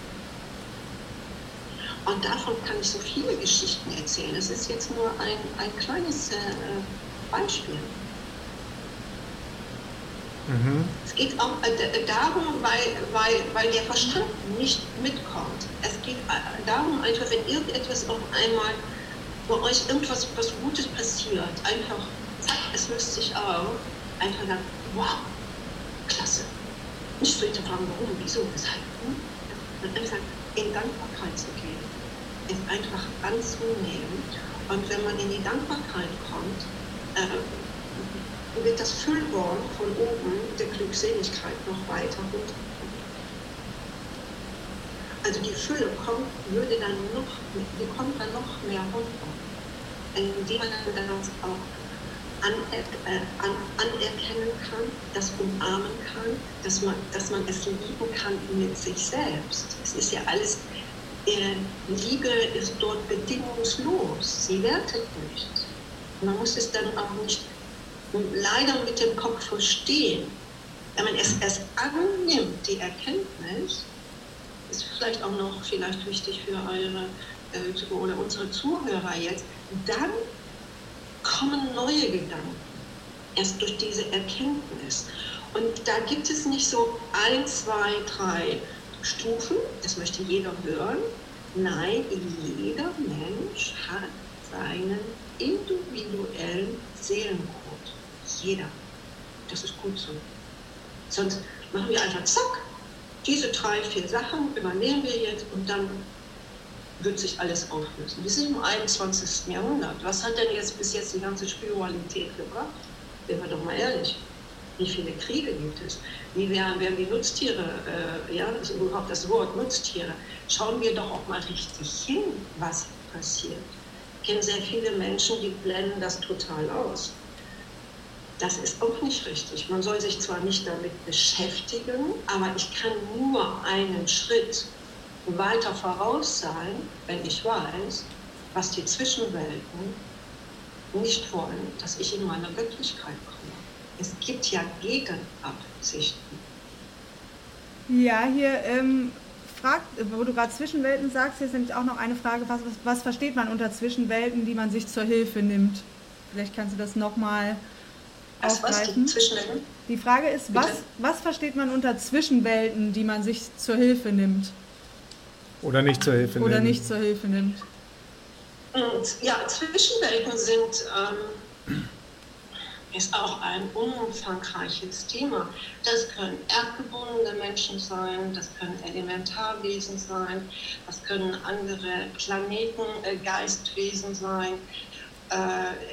Und davon kann ich so viele Geschichten erzählen. Das ist jetzt nur ein, ein kleines äh, Beispiel. Mhm. Es geht auch äh, darum, weil, weil, weil der Verstand nicht mitkommt. Es geht äh, darum, einfach, wenn irgendetwas auf einmal bei euch irgendwas was Gutes passiert, einfach, zack, es löst sich auf, einfach dann, wow, klasse. nicht so hinterfragen, warum, wieso, weshalb. Hm? Und einfach in Dankbarkeit zu gehen, es einfach anzunehmen. Und wenn man in die Dankbarkeit kommt, äh, wird das Füllhorn von oben der Glückseligkeit noch weiter runter. Also die Fülle kommt, würde dann noch, die kommt dann noch mehr runter, indem man dann auch aner äh, an, anerkennen kann, das umarmen kann, dass man, dass man es lieben kann mit sich selbst. Es ist ja alles, äh, Liebe ist dort bedingungslos, sie wertet nicht. Man muss es dann auch nicht leider mit dem Kopf verstehen. Wenn man es erst annimmt, die Erkenntnis, ist vielleicht auch noch vielleicht wichtig für eure äh, oder unsere Zuhörer jetzt, dann kommen neue Gedanken, erst durch diese Erkenntnis. Und da gibt es nicht so ein, zwei, drei Stufen, das möchte jeder hören. Nein, jeder Mensch hat seinen individuellen Seelencode. Jeder. Das ist gut so. Sonst machen wir einfach zack, diese drei, vier Sachen übernehmen wir jetzt und dann wird sich alles auflösen. Wir sind im 21. Jahrhundert. Was hat denn jetzt bis jetzt die ganze Spiritualität gebracht? Sind wir doch mal ehrlich. Wie viele Kriege gibt es? Wie werden, werden die Nutztiere, äh, ja, das überhaupt das Wort Nutztiere. Schauen wir doch auch mal richtig hin, was passiert. Ich kenne sehr viele Menschen, die blenden das total aus. Das ist auch nicht richtig. Man soll sich zwar nicht damit beschäftigen, aber ich kann nur einen Schritt weiter voraus sein, wenn ich weiß, was die Zwischenwelten nicht wollen, dass ich in meiner Göttlichkeit komme. Es gibt ja Gegenabsichten. Ja, hier ähm, fragt, wo du gerade Zwischenwelten sagst, hier ist nämlich auch noch eine Frage, was, was, was versteht man unter Zwischenwelten, die man sich zur Hilfe nimmt? Vielleicht kannst du das nochmal aufgreifen. Die, die Frage ist, was, was versteht man unter Zwischenwelten, die man sich zur Hilfe nimmt? Oder nicht zur Hilfe nimmt. Oder nicht zur Hilfe nimmt. Und ja, Zwischenwelten sind, ähm, ist auch ein umfangreiches Thema. Das können erdgebundene Menschen sein, das können Elementarwesen sein, das können andere Planeten, äh, Geistwesen sein,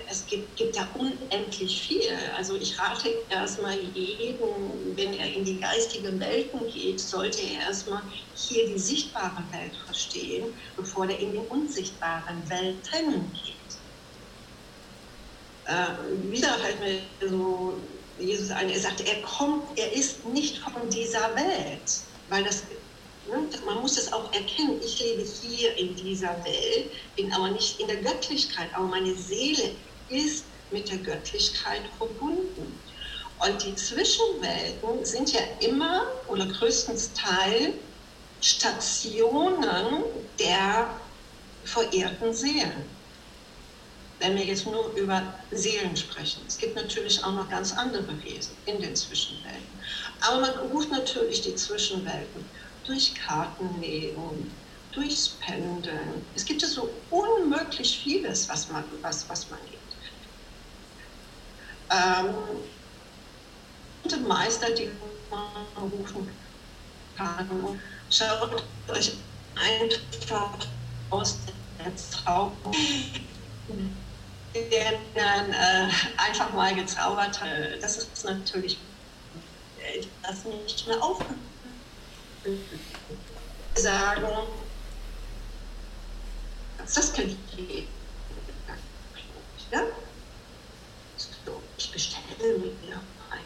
es gibt, gibt ja unendlich viel. Also ich rate erstmal jedem, wenn er in die geistigen Welten geht, sollte er erstmal hier die sichtbare Welt verstehen, bevor er in die unsichtbaren Welten geht. Äh, wieder fällt mir so Jesus ein, er sagte, er kommt, er ist nicht von dieser Welt, weil das? Man muss es auch erkennen, ich lebe hier in dieser Welt, bin aber nicht in der Göttlichkeit, aber meine Seele ist mit der Göttlichkeit verbunden. Und die Zwischenwelten sind ja immer oder größtenteils Teil Stationen der verehrten Seelen. Wenn wir jetzt nur über Seelen sprechen. Es gibt natürlich auch noch ganz andere Wesen in den Zwischenwelten. Aber man ruft natürlich die Zwischenwelten durch Kartenlegen, durchs Pendeln. Es gibt ja so unmöglich vieles, was man, was, was man gibt. Ähm, Meister, die man rufen kann, schaut euch einfach aus der Traum, der dann äh, einfach mal gezaubert hat. Das ist natürlich das nicht mehr aufgehört sagen, das kann ich geben. Ja? So, ich bestelle mir ein.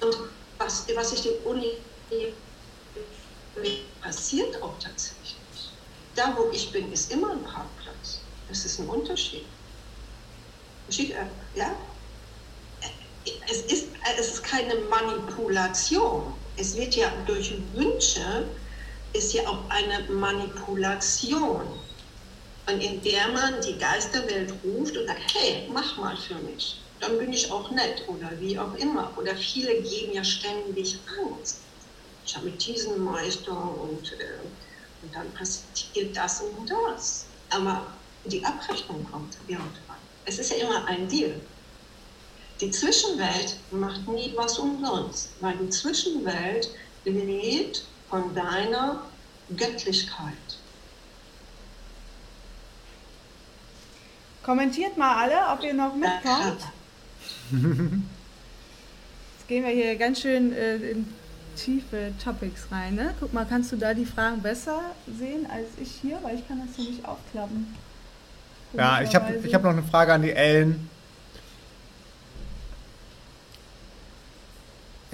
Und was, was ich den Uni passiert auch tatsächlich. Da, wo ich bin, ist immer ein Parkplatz. Das ist ein Unterschied. Unterschied ja? Es ist, es ist keine Manipulation. Es wird ja durch Wünsche, ist ja auch eine Manipulation. Und in der man die Geisterwelt ruft und sagt, hey, mach mal für mich. Dann bin ich auch nett oder wie auch immer. Oder viele geben ja ständig Angst. Ich habe mit diesem Meister und, äh, und dann passiert das und das. Aber die Abrechnung kommt irgendwann. Es ist ja immer ein Deal. Die Zwischenwelt macht nie was umsonst, weil die Zwischenwelt lebt von deiner Göttlichkeit. Kommentiert mal alle, ob ihr noch mitkommt. Jetzt gehen wir hier ganz schön äh, in tiefe Topics rein. Ne? Guck mal, kannst du da die Fragen besser sehen als ich hier? Weil ich kann das hier nicht aufklappen. Ja, ich habe ich hab noch eine Frage an die Ellen.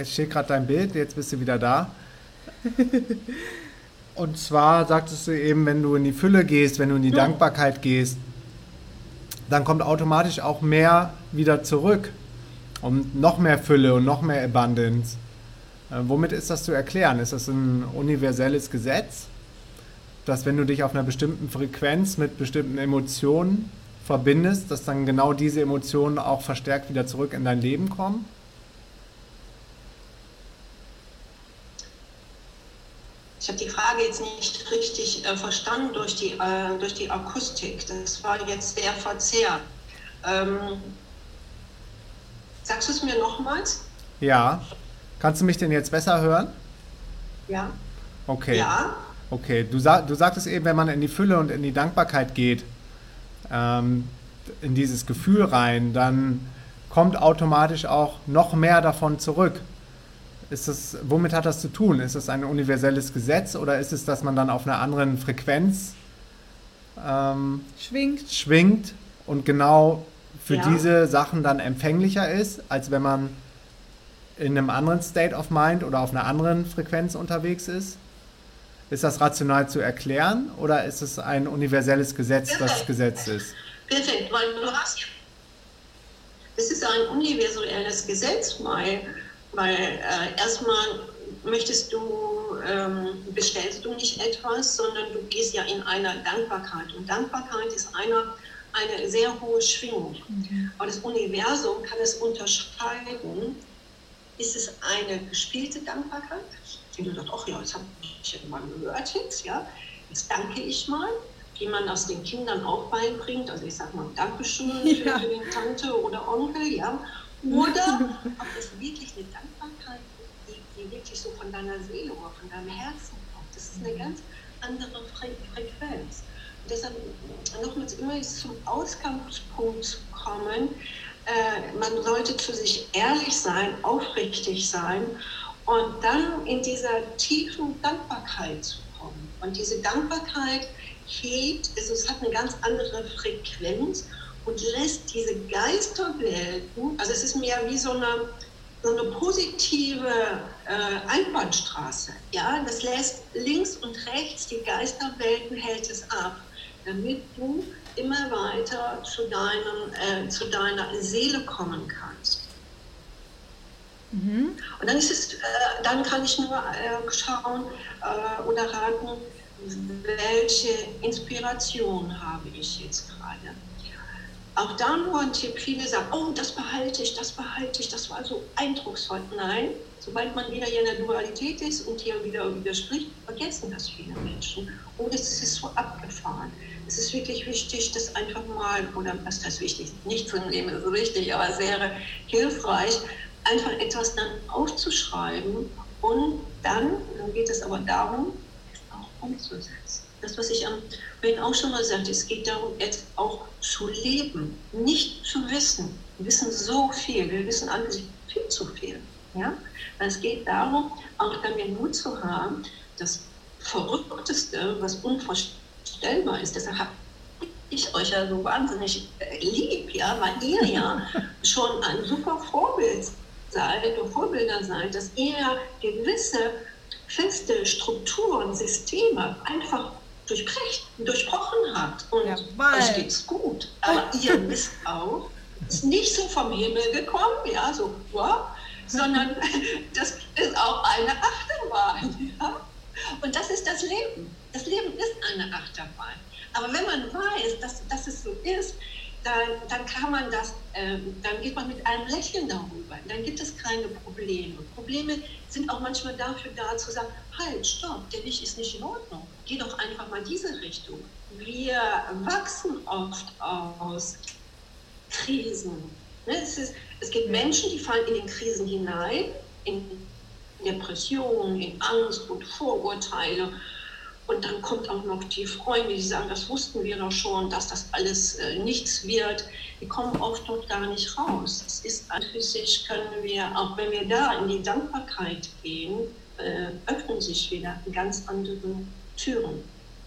Jetzt steht gerade dein Bild, jetzt bist du wieder da. Und zwar sagtest du eben, wenn du in die Fülle gehst, wenn du in die Dankbarkeit gehst, dann kommt automatisch auch mehr wieder zurück. Und noch mehr Fülle und noch mehr Abundance. Äh, womit ist das zu erklären? Ist das ein universelles Gesetz, dass wenn du dich auf einer bestimmten Frequenz mit bestimmten Emotionen verbindest, dass dann genau diese Emotionen auch verstärkt wieder zurück in dein Leben kommen? Ich habe die Frage jetzt nicht richtig äh, verstanden durch die, äh, durch die Akustik. Das war jetzt sehr verzerrt. Ähm, sagst du es mir nochmals? Ja. Kannst du mich denn jetzt besser hören? Ja. Okay. Ja. Okay, du, sag, du sagtest eben, wenn man in die Fülle und in die Dankbarkeit geht, ähm, in dieses Gefühl rein, dann kommt automatisch auch noch mehr davon zurück. Ist das, womit hat das zu tun? Ist das ein universelles Gesetz oder ist es, dass man dann auf einer anderen Frequenz ähm, schwingt. schwingt und genau für Ja. diese Sachen dann empfänglicher ist, als wenn man in einem anderen State of Mind oder auf einer anderen Frequenz unterwegs ist? Ist das rational zu erklären oder ist es ein universelles Gesetz, das Gesetz ist? Perfekt, weil du hast. Es ist ein universelles Gesetz, weil, weil äh, erstmal möchtest du, ähm, bestellst du nicht etwas, sondern du gehst ja in einer Dankbarkeit. Und Dankbarkeit ist eine, eine sehr hohe Schwingung. Aber das Universum kann es unterscheiden. Ist es eine gespielte Dankbarkeit? Die du sagst, ach ja, das habe ich ja mal gehört jetzt, ja. Jetzt danke ich mal, wie man das den Kindern auch beibringt. Also ich sage mal Dankeschön für, Ja. für den Tante oder Onkel, ja. Oder ob es wirklich eine Dankbarkeit ist, die, die wirklich so von deiner Seele oder von deinem Herzen kommt. Das ist eine ganz andere Fre Frequenz. Und deshalb nochmals immer zum Ausgangspunkt zu kommen, äh, man sollte zu sich ehrlich sein, aufrichtig sein und dann in dieser tiefen Dankbarkeit zu kommen. Und diese Dankbarkeit hebt, also es hat eine ganz andere Frequenz und lässt diese Geisterwelten, also es ist mehr wie so eine, so eine positive äh, Einbahnstraße. Ja? Das lässt links und rechts die Geisterwelten, hält es ab, damit du immer weiter zu, deinem, äh, zu deiner Seele kommen kannst. Mhm. Und dann ist es, äh, dann kann ich nur äh, schauen äh, oder raten, welche Inspiration habe ich jetzt gerade. Auch da nur ein Tipp, viele sagen, oh, das behalte ich, das behalte ich, das war so eindrucksvoll. Nein, sobald man wieder hier in der Dualität ist und hier wieder widerspricht, vergessen das viele Menschen. Und es ist so abgefahren. Es ist wirklich wichtig, das einfach mal, oder was heißt wichtig, nicht zu nehmen ist richtig, aber wäre hilfreich, einfach etwas dann aufzuschreiben und dann, dann geht es aber darum, es auch umzusetzen. Das, was ich am vorhin auch schon mal sagte, es geht darum, jetzt auch zu leben, nicht zu wissen. Wir wissen so viel, wir wissen alle viel zu viel. Ja? Es geht darum, auch damit Mut zu haben, das Verrückteste, was unvorstellbar ist, deshalb habe ich euch ja so wahnsinnig äh, lieb, ja, weil ihr ja schon ein super Vorbild seid und Vorbilder seid, dass ihr ja gewisse feste Strukturen, Systeme einfach durchbrecht, durchbrochen habt. Und Jawohl. euch geht's gut. Aber ihr wisst auch, es ist nicht so vom Himmel gekommen, ja, so, wow, sondern das ist auch eine Achterbahn. Ja? Und das ist das Leben. Das Leben ist eine Achterbahn. Aber wenn man weiß, dass, dass es so ist, dann, dann kann man das, ähm, dann geht man mit einem Lächeln darüber. Dann gibt es keine Probleme. Probleme sind auch manchmal dafür da zu sagen, halt, stopp, der Weg ist nicht in Ordnung. Geh doch einfach mal diese Richtung. Wir wachsen oft aus Krisen, Ne, es, ist, es gibt Menschen, die fallen in den Krisen hinein, in Depressionen, in Angst und Vorurteile. Und dann kommt auch noch die Freunde, die sagen, das wussten wir doch schon, dass das alles äh, nichts wird. Die kommen oft dort gar nicht raus. Es ist an für sich, können wir, auch wenn wir da in die Dankbarkeit gehen, äh, öffnen sich wieder ganz andere Türen.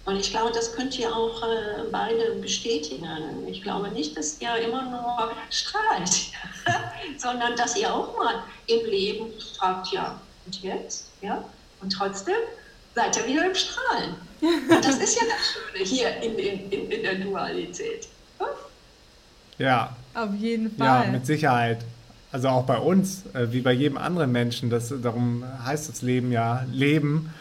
Und ich glaube, das könnt ihr auch äh, beide bestätigen. Ich glaube nicht, dass ihr immer nur strahlt, sondern dass ihr auch mal im Leben fragt, ja, und jetzt? Ja? Und trotzdem seid ihr wieder im Strahlen. Und das ist ja das Schöne hier in, in, in der Dualität. Ja. Auf jeden Fall. Ja, mit Sicherheit. Also auch bei uns, äh, wie bei jedem anderen Menschen. Das, darum heißt das Leben ja Leben,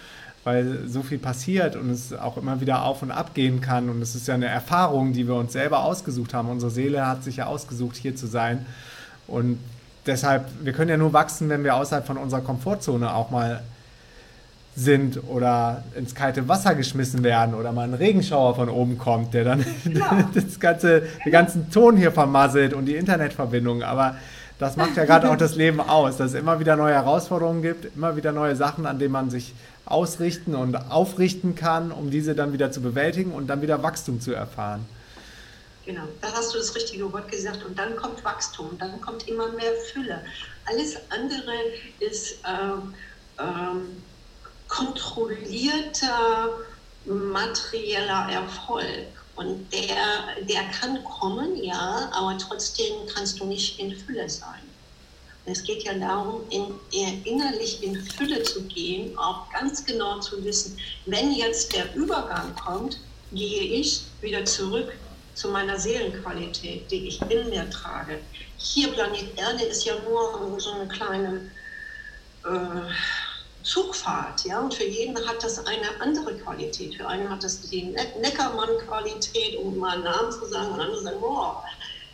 weil so viel passiert und es auch immer wieder auf und ab gehen kann. Und es ist ja eine Erfahrung, die wir uns selber ausgesucht haben. Unsere Seele hat sich ja ausgesucht, hier zu sein. Und deshalb, wir können ja nur wachsen, wenn wir außerhalb von unserer Komfortzone auch mal sind oder ins kalte Wasser geschmissen werden oder mal ein Regenschauer von oben kommt, der dann ja. das ganze, den ganzen Ton hier vermasselt und die Internetverbindung. Aber das macht ja gerade auch das Leben aus, dass es immer wieder neue Herausforderungen gibt, immer wieder neue Sachen, an denen man sich ausrichten und aufrichten kann, um diese dann wieder zu bewältigen und dann wieder Wachstum zu erfahren. Genau, da hast du das richtige Wort gesagt. Und dann kommt Wachstum, dann kommt immer mehr Fülle. Alles andere ist ähm, ähm, kontrollierter materieller Erfolg. Und der, der kann kommen, ja, aber trotzdem kannst du nicht in Fülle sein. Es geht ja darum, in, innerlich in Fülle zu gehen, auch ganz genau zu wissen, wenn jetzt der Übergang kommt, gehe ich wieder zurück zu meiner Seelenqualität, die ich in mir trage. Hier Planet Erde ist ja nur so eine kleine äh, Zugfahrt, ja, und für jeden hat das eine andere Qualität. Für einen hat das die Neckermann-Qualität, um mal einen Namen zu sagen, und andere sagen, boah,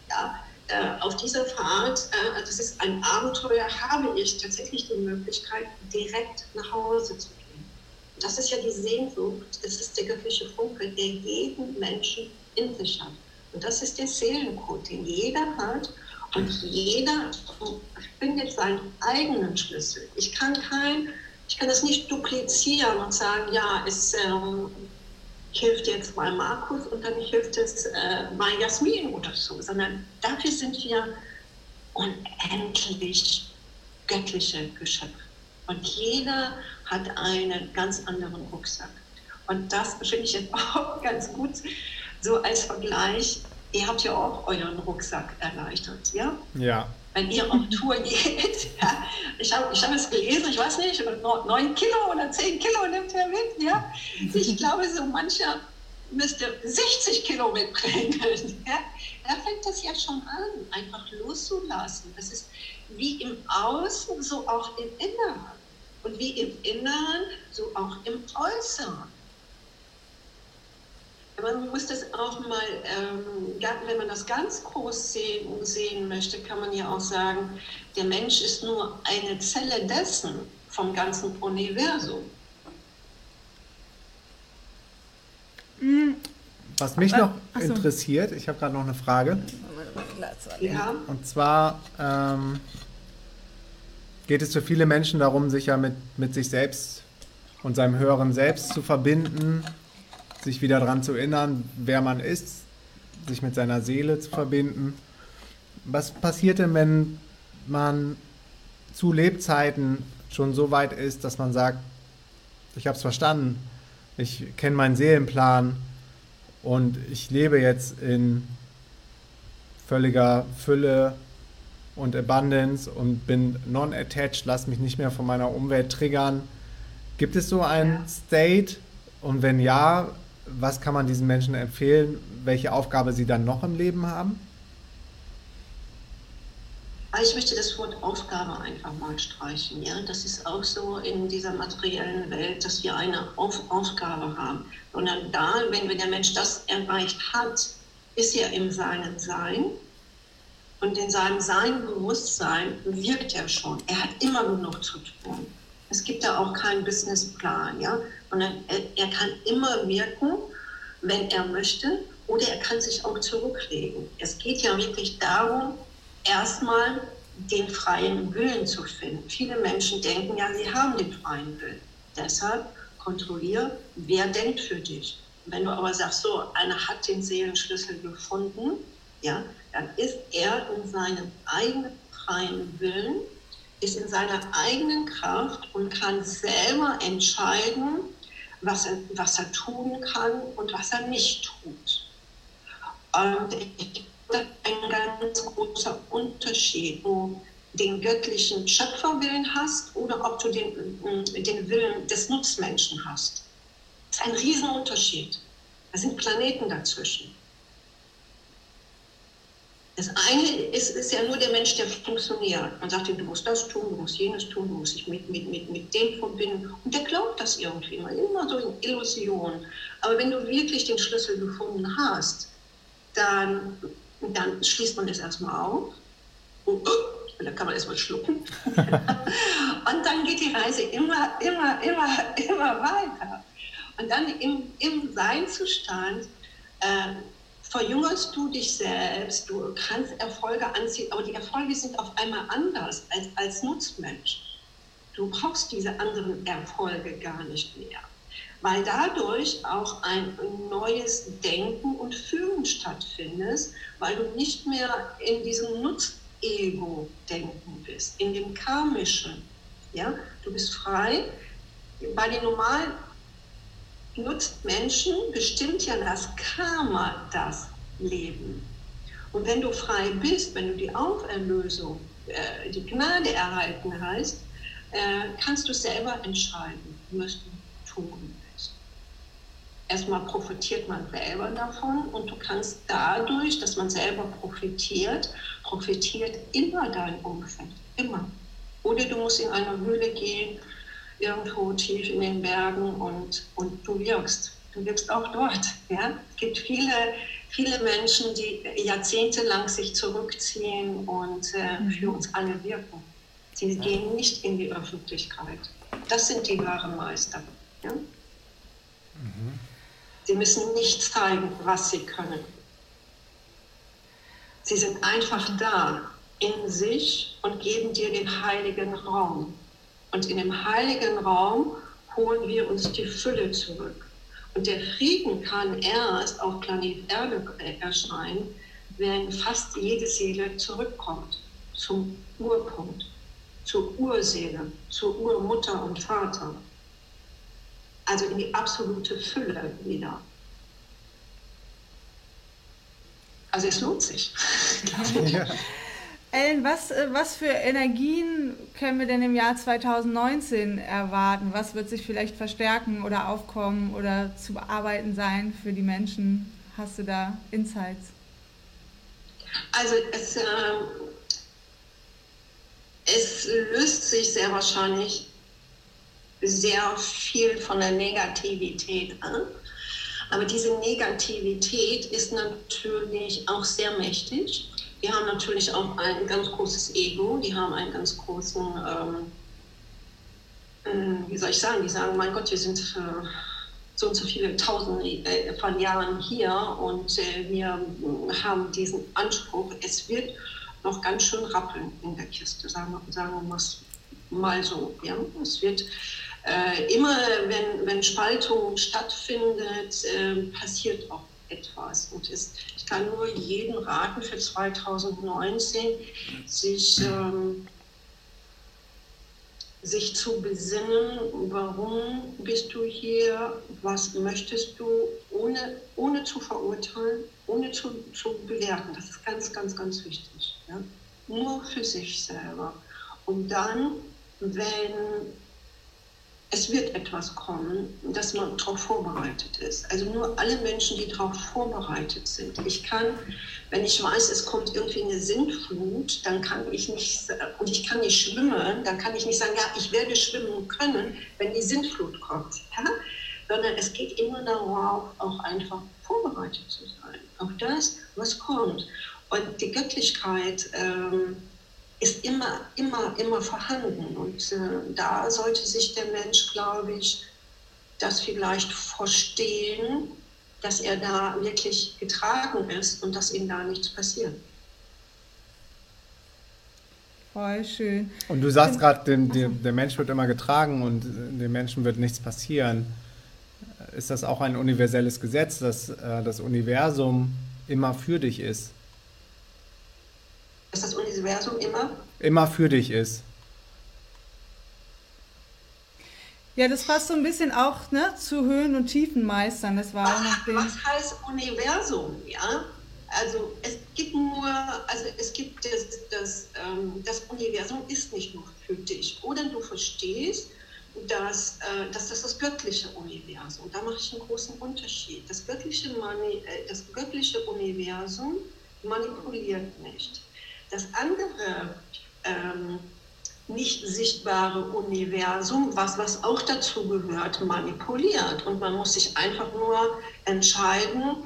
ja, äh, auf dieser Fahrt, äh, das ist ein Abenteuer, habe ich tatsächlich die Möglichkeit, direkt nach Hause zu gehen. Das ist ja die Sehnsucht, das ist der göttliche Funke, der jeden Menschen in sich hat. Und das ist der Seelencode, den jeder hat und jeder findet seinen eigenen Schlüssel. Ich kann kein ich kann das nicht duplizieren und sagen, ja, es ähm, hilft jetzt bei Markus und dann hilft es äh, bei Jasmin oder so, sondern dafür sind wir unendlich göttliche Geschöpfe. Und jeder hat einen ganz anderen Rucksack. Und das finde ich jetzt auch ganz gut, so als Vergleich. Ihr habt ja auch euren Rucksack erleichtert, ja? Ja wenn ihr auf Tour geht. Ja, ich habe ich hab es gelesen, ich weiß nicht, 9 Kilo oder 10 Kilo nimmt er mit. Ja? Ich glaube, so mancher müsste 60 Kilo mitbringen. Ja? Da fängt das ja schon an, einfach loszulassen. Das ist wie im Außen, so auch im Inneren. Und wie im Inneren, so auch im Äußeren man muss das auch mal, ähm, wenn man das ganz groß sehen, sehen möchte, kann man ja auch sagen, der Mensch ist nur eine Zelle dessen vom ganzen Universum. Mhm. Was mich noch so. interessiert, ich habe gerade noch eine Frage. Ja. Und zwar ähm, geht es für viele Menschen darum, sich ja mit, mit sich selbst und seinem höheren Selbst zu verbinden sich wieder daran zu erinnern, wer man ist, sich mit seiner Seele zu verbinden. Was passiert denn, wenn man zu Lebzeiten schon so weit ist, dass man sagt, ich habe es verstanden, ich kenne meinen Seelenplan und ich lebe jetzt in völliger Fülle und Abundance und bin non-attached, lass mich nicht mehr von meiner Umwelt triggern. Gibt es so einen State? Und wenn ja, was kann man diesen Menschen empfehlen, welche Aufgabe sie dann noch im Leben haben? Ah, ich möchte das Wort Aufgabe einfach mal streichen. Ja? Das ist auch so in dieser materiellen Welt, dass wir eine Auf Aufgabe haben. Sondern da, wenn, der Mensch das erreicht hat, ist er im seinen Sein. Und in seinem Sein, Bewusstsein wirkt er schon. Er hat immer genug zu tun. Es gibt da auch keinen Businessplan, ja, sondern er, er kann immer wirken, wenn er möchte, oder er kann sich auch zurücklegen. Es geht ja wirklich darum, erstmal den freien Willen zu finden. Viele Menschen denken ja, sie haben den freien Willen. Deshalb kontrolliere, wer denkt für dich. Wenn du aber sagst, so, einer hat den Seelenschlüssel gefunden, ja, dann ist er in seinem eigenen freien Willen, ist in seiner eigenen Kraft und kann selber entscheiden, was er, was er tun kann und was er nicht tut. Und ich das ein ganz großer Unterschied, wo den göttlichen Schöpferwillen hast oder ob du den, äh, den Willen des Nutzmenschen hast. Das ist ein Riesenunterschied. Da sind Planeten dazwischen. Das eine ist, ist ja nur der Mensch, der funktioniert. Man sagt ihm, du musst das tun, du musst jenes tun, du musst dich mit, mit, mit, mit dem verbinden. Und der glaubt das irgendwie mal, immer so in Illusionen. Aber wenn du wirklich den Schlüssel gefunden hast, dann, dann schließt man das erstmal auf. Und, und dann kann man erstmal schlucken. und dann geht die Reise immer, immer, immer, immer weiter. Und dann im, im Seinzustand äh, verjüngerst du dich selbst, du kannst Erfolge anziehen, aber die Erfolge sind auf einmal anders als als Nutzmensch. Du brauchst diese anderen Erfolge gar nicht mehr, weil dadurch auch ein neues Denken und Fühlen stattfindet, weil du nicht mehr in diesem Nutzego-Denken bist, in dem karmischen. Ja? Du bist frei. Bei den normalen nutzt Menschen bestimmt ja das Karma das Leben. Und wenn du frei bist, wenn du die Auferlösung, äh, die Gnade erhalten hast, äh, kannst du selber entscheiden, was du tun willst. Erstmal profitiert man selber davon und du kannst dadurch, dass man selber profitiert, profitiert immer dein Umfeld, immer. Oder du musst in eine Höhle gehen irgendwo tief in den Bergen und, und du wirkst. Du wirkst auch dort. Ja? Es gibt viele, viele Menschen, die jahrzehntelang sich zurückziehen und äh, mhm. für uns alle wirken. Sie ja. gehen nicht in die Öffentlichkeit. Das sind die wahren Meister. Ja? Mhm. Sie müssen nicht zeigen, was sie können. Sie sind einfach da in sich und geben dir den heiligen Raum. Und in dem heiligen Raum holen wir uns die Fülle zurück. Und der Frieden kann erst auf Planet Erde erscheinen, wenn fast jede Seele zurückkommt zum Urpunkt, zur Urseele, zur Urmutter und Vater. Also in die absolute Fülle wieder. Also es lohnt sich. Ja. Ellen, was, äh, was für Energien können wir denn im Jahr 2019 erwarten? Was wird sich vielleicht verstärken oder aufkommen oder zu bearbeiten sein für die Menschen? Hast du da Insights? Also es, äh, es löst sich sehr wahrscheinlich sehr viel von der Negativität an. Aber diese Negativität ist natürlich auch sehr mächtig die haben natürlich auch ein ganz großes Ego, die haben einen ganz großen, ähm, äh, wie soll ich sagen, die sagen, mein Gott, wir sind äh, so und so viele tausend äh, von Jahren hier und wir haben diesen Anspruch, es wird noch ganz schön rappeln in der Kiste, sagen sagen wir mal so. Ja? Es wird äh, immer, wenn, wenn Spaltung stattfindet, passiert auch etwas. Und es, ich kann nur jeden raten für 2019, sich, ähm, sich zu besinnen, warum bist du hier, was möchtest du, ohne, ohne zu verurteilen, ohne zu, zu bewerten. Das ist ganz, ganz, ganz wichtig. Ja? Nur für sich selber. Und dann, wenn es wird etwas kommen, dass man darauf vorbereitet ist. Also nur alle Menschen, die darauf vorbereitet sind. Ich kann, wenn ich weiß, es kommt irgendwie eine Sintflut, dann kann ich nicht, und ich kann nicht schwimmen, dann kann ich nicht sagen, ja, ich werde schwimmen können, wenn die Sintflut kommt. Ja? Sondern es geht immer darauf, auch einfach vorbereitet zu sein. Auf das, was kommt. Und die Göttlichkeit, ähm, ist immer, immer, immer vorhanden. Und äh, da sollte sich der Mensch, glaube ich, das vielleicht verstehen, dass er da wirklich getragen ist und dass ihm da nichts passiert. Voll schön. Und du sagst gerade, der Mensch wird immer getragen und dem Menschen wird nichts passieren. Ist das auch ein universelles Gesetz, dass äh, das Universum immer für dich ist? Dass das Universum immer? Immer für dich ist. Ja, das passt so ein bisschen auch ne, zu Höhen und Tiefen meistern. Das war was, was heißt Universum? Ja, also es gibt nur, also es gibt das, das, ähm, das Universum ist nicht nur für dich. Oder du verstehst, dass, äh, dass das das göttliche Universum, da mache ich einen großen Unterschied. Das göttliche, Mani, äh, das göttliche Universum manipuliert nicht. Das andere ähm, nicht sichtbare Universum, was, was auch dazu gehört, manipuliert. Und man muss sich einfach nur entscheiden,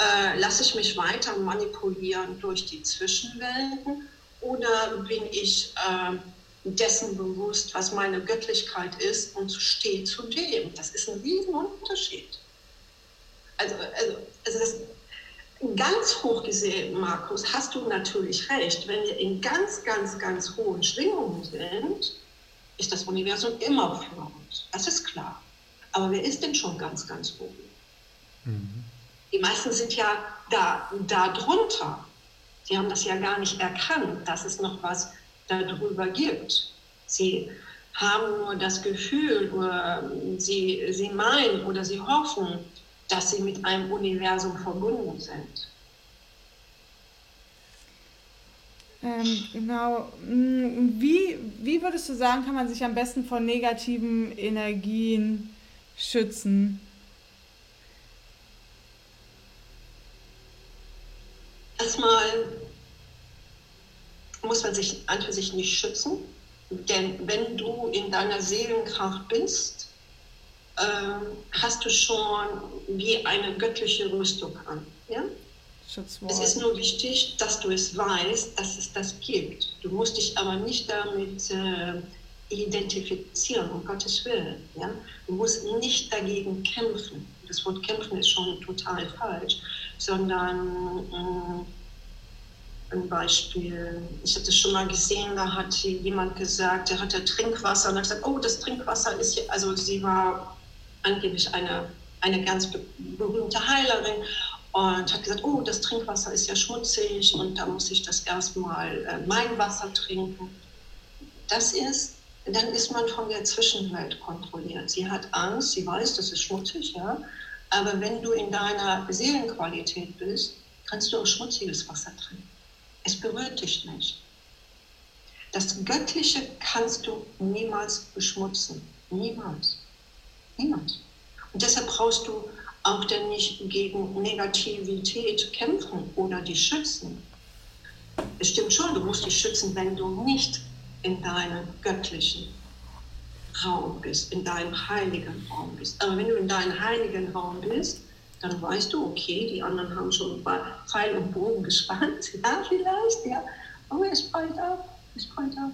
äh, lasse ich mich weiter manipulieren durch die Zwischenwelten oder bin ich äh, dessen bewusst, was meine Göttlichkeit ist und stehe zu dem? Das ist ein Riesenunterschied. Also, also, also das, ganz hoch gesehen, Markus, hast du natürlich recht. Wenn wir in ganz, ganz, ganz hohen Schwingungen sind, ist das Universum immer für uns. Das ist klar. Aber wer ist denn schon ganz, ganz oben? Mhm. Die meisten sind ja da, da drunter. Sie haben das ja gar nicht erkannt, dass es noch was darüber gibt. Sie haben nur das Gefühl oder sie, sie meinen oder sie hoffen, dass sie mit einem Universum verbunden sind. Ähm, genau. Mm, wie, wie würdest du sagen, kann man sich am besten vor negativen Energien schützen? Erstmal muss man sich an für sich nicht schützen, denn wenn du in deiner Seelenkraft bist, hast du schon wie eine göttliche Rüstung an. Ja? Es ist nur wichtig, dass du es weißt, dass es das gibt. Du musst dich aber nicht damit äh, identifizieren, um Gottes Willen. Ja? Du musst nicht dagegen kämpfen. Das Wort kämpfen ist schon total falsch, sondern äh, ein Beispiel, ich hatte es schon mal gesehen, da hat jemand gesagt, der hatte Trinkwasser und hat gesagt, oh, das Trinkwasser ist hier, also sie war angeblich eine, eine ganz berühmte Heilerin und hat gesagt, oh, das Trinkwasser ist ja schmutzig und da muss ich das erstmal äh, mein Wasser trinken. Das ist, dann ist man von der Zwischenwelt kontrolliert. Sie hat Angst, sie weiß, das ist schmutzig, ja, aber wenn du in deiner Seelenqualität bist, kannst du auch schmutziges Wasser trinken. Es berührt dich nicht. Das Göttliche kannst du niemals beschmutzen. Niemals. Niemand. Und deshalb brauchst du auch denn nicht gegen Negativität kämpfen oder die schützen. Es stimmt schon, du musst dich schützen, wenn du nicht in deinem göttlichen Raum bist, in deinem heiligen Raum bist. Aber wenn du in deinem heiligen Raum bist, dann weißt du, okay, die anderen haben schon Pfeil und Bogen gespannt, ja, vielleicht, ja, aber es prallt ab, es prallt ab.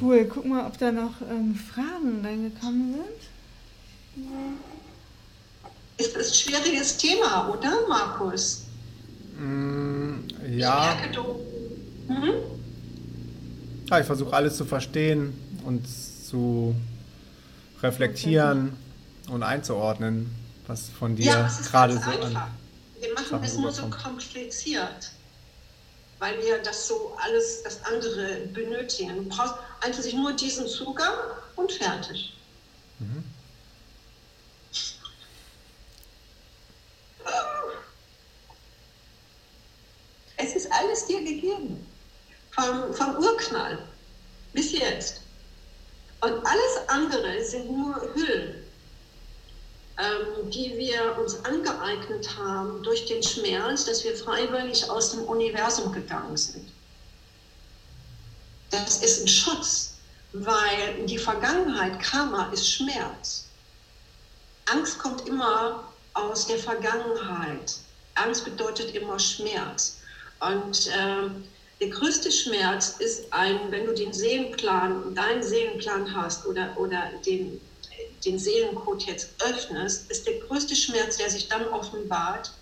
Cool, guck mal, ob da noch ähm, Fragen reingekommen sind. Ist das ein schwieriges Thema, oder, Markus? Mm, ja. Ich merke, du. Mhm. Ja, ich versuche alles zu verstehen und zu reflektieren okay. und einzuordnen, was von dir ja, gerade so einfach. an. Wir machen es nur so kompliziert weil wir das so alles, das andere benötigen. Du brauchst einfach sich nur diesen Zugang und fertig. Mhm. Es ist alles dir gegeben. Vom, vom Urknall bis jetzt. Und alles andere sind nur Hüllen ähm, die wir uns angeeignet haben durch den Schmerz, dass wir freiwillig aus dem Universum gegangen sind. Das ist ein Schutz, weil die Vergangenheit, Karma, ist Schmerz. Angst kommt immer aus der Vergangenheit. Angst bedeutet immer Schmerz. Und äh, der größte Schmerz ist ein, wenn du den Seelenplan, deinen Seelenplan hast oder, oder den den Seelencode jetzt öffnest, ist der größte Schmerz, der sich dann offenbart,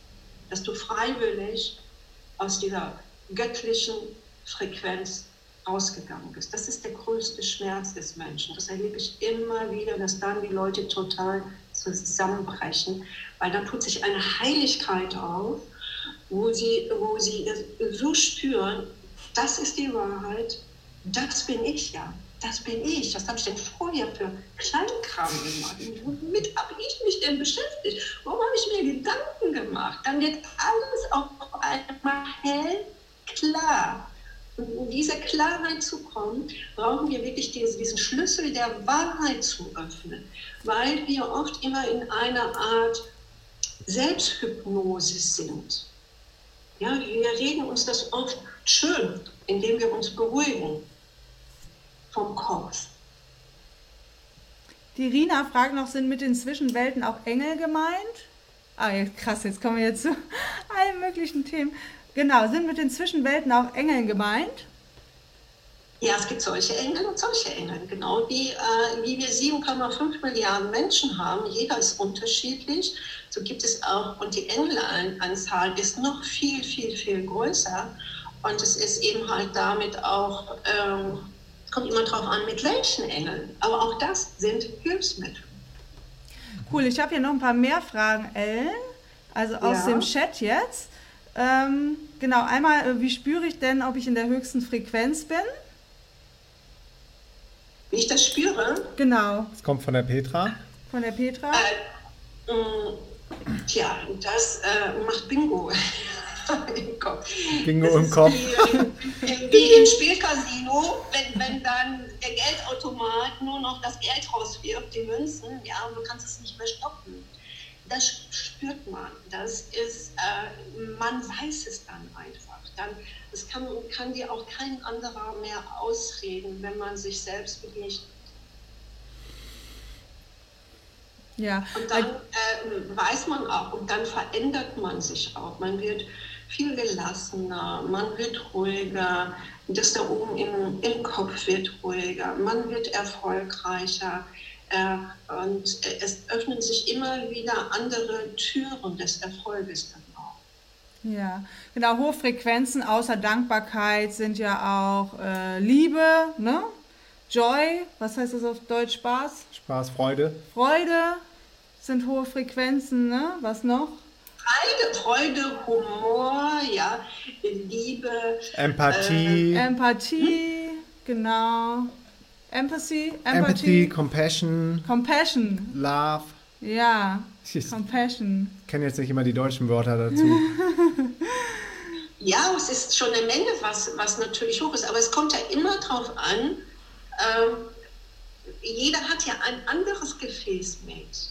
dass du freiwillig aus dieser göttlichen Frequenz rausgegangen bist. Das ist der größte Schmerz des Menschen. Das erlebe ich immer wieder, dass dann die Leute total zusammenbrechen, weil dann tut sich eine Heiligkeit auf, wo sie, wo sie so spüren, das ist die Wahrheit, das bin ich ja, das bin ich. Was habe ich denn vorher für Kleinkram gemacht? Womit habe ich mich denn beschäftigt? Warum habe ich mir Gedanken gemacht? Dann wird alles auf einmal hell klar. Und um diese Klarheit zu kommen, brauchen wir wirklich diesen Schlüssel der Wahrheit zu öffnen, weil wir oft immer in einer Art Selbsthypnose sind. Ja, wir reden uns das oft schön, indem wir uns beruhigen vom Kopf. Die Rina fragt noch, sind mit den Zwischenwelten auch Engel gemeint? Ah, krass, jetzt kommen wir jetzt zu allen möglichen Themen. Genau, sind mit den Zwischenwelten auch Engeln gemeint? Ja, es gibt solche Engel und solche Engel. Genau wie, äh, wie wir 7,5 Milliarden Menschen haben, jeder ist unterschiedlich, so gibt es auch, und die Engelanzahl ist noch viel, viel, viel größer. Und es ist eben halt damit auch, ähm, kommt immer drauf an, mit welchen Engeln. Aber auch das sind Hilfsmittel. Cool, ich habe hier noch ein paar mehr Fragen, Ellen. Also aus ja. dem Chat jetzt. Ähm, genau, einmal, äh, wie spüre ich denn, ob ich in der höchsten Frequenz bin? Wie ich das spüre? Genau. Das kommt von der Petra. Von der Petra? Äh, mh, mm, tja, das äh, macht Bingo. Im Kopf. Bingo im Kopf. Wie, wie im Spielcasino, wenn, wenn dann der Geldautomat nur noch das Geld rauswirft, die Münzen, ja, und du kannst es nicht mehr stoppen das spürt man. Das ist, äh, man weiß es dann einfach. Dann, es kann, kann dir auch kein anderer mehr ausreden, wenn man sich selbst begegnet. Ja. Und dann äh, weiß man auch und dann verändert man sich auch. Man wird viel gelassener, man wird ruhiger, das da oben im, im Kopf wird ruhiger, man wird erfolgreicher. Äh, und es öffnen sich immer wieder andere Türen des Erfolges dann auch. Ja, genau, hohe Frequenzen außer Dankbarkeit sind ja auch äh, Liebe, ne? Joy, was heißt das auf Deutsch? Spaß? Spaß, Freude. Freude sind hohe Frequenzen, ne? Was noch? Freude, Freude Humor, ja, Liebe. Empathie. Äh, Empathie, hm? genau. Empathy, Empathy, Empathy Compassion, Compassion, Love. Ja, Compassion. Ich kenne jetzt nicht immer die deutschen Wörter dazu. ja, es ist schon eine Menge, was, was natürlich hoch ist, aber es kommt ja immer darauf an, ähm, jeder hat ja ein anderes Gefäß mit.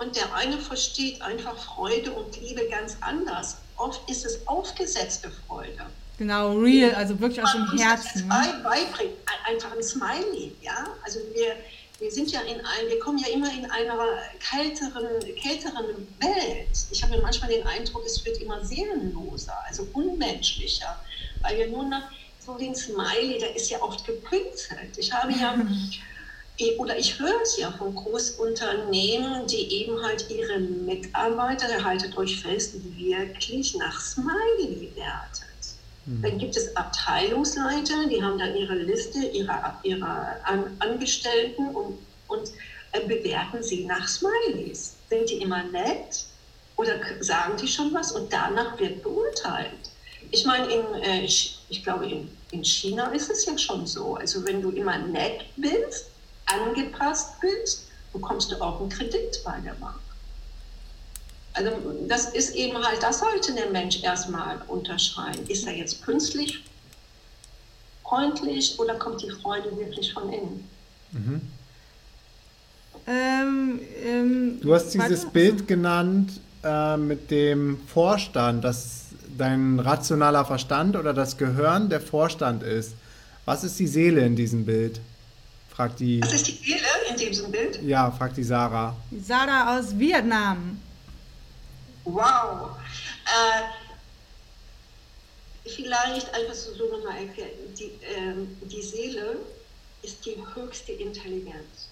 Und der eine versteht einfach Freude und Liebe ganz anders. Oft ist es aufgesetzte Freude. Genau, real, also wirklich aus dem Herzen. Das ne? beibringt, einfach ein Smiley, ja. Also wir, wir sind ja in ein, wir kommen ja immer in einer kälteren, kälteren Welt. Ich habe manchmal den Eindruck, es wird immer seelenloser, also unmenschlicher, weil wir nur noch so den Smiley, der ist ja oft gepinselt. Ich habe ja oder ich höre es ja von Großunternehmen, die eben halt ihre Mitarbeiter, haltet euch fest, wirklich nach Smiley werten. Mhm. Dann gibt es Abteilungsleiter, die haben dann ihre Liste ihrer, ihrer An Angestellten und, und äh, bewerten sie nach Smileys. Sind die immer nett oder sagen die schon was und danach wird beurteilt? Ich meine, in, äh, ich glaube, in, in China ist es ja schon so. Also wenn du immer nett bist, angepasst bist, bekommst du auch einen Kredit bei der Bank. Also das ist eben halt, das sollte der Mensch erstmal unterscheiden. Ist er jetzt künstlich freundlich oder kommt die Freude wirklich von innen? Mhm. Ähm, ähm, du hast dieses weiter? Bild genannt äh, mit dem Vorstand, dass dein rationaler Verstand oder das Gehirn der Vorstand ist. Was ist die Seele in diesem Bild? Fragt die. Was ist die Seele in diesem Bild? Ja, fragt die Sarah. Die Sarah aus Vietnam. Wow. Äh, vielleicht einfach so, so nochmal erklären. Die, ähm, die Seele ist die höchste Intelligenz.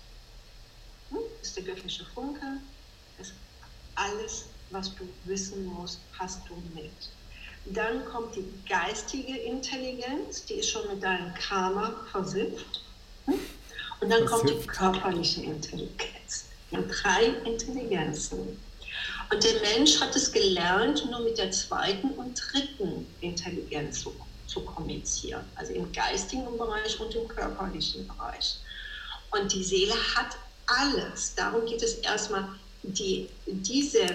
Hm? Ist der göttliche Funke. Ist alles, was du wissen musst, hast du mit. Dann kommt die geistige Intelligenz, die ist schon mit deinem Karma versifft. Und dann kommt die körperliche Intelligenz. Wir haben drei Intelligenzen. Und der Mensch hat es gelernt, nur mit der zweiten und dritten Intelligenz zu, zu kommunizieren. Also im geistigen Bereich und im körperlichen Bereich. Und die Seele hat alles. Darum geht es erstmal, die, diese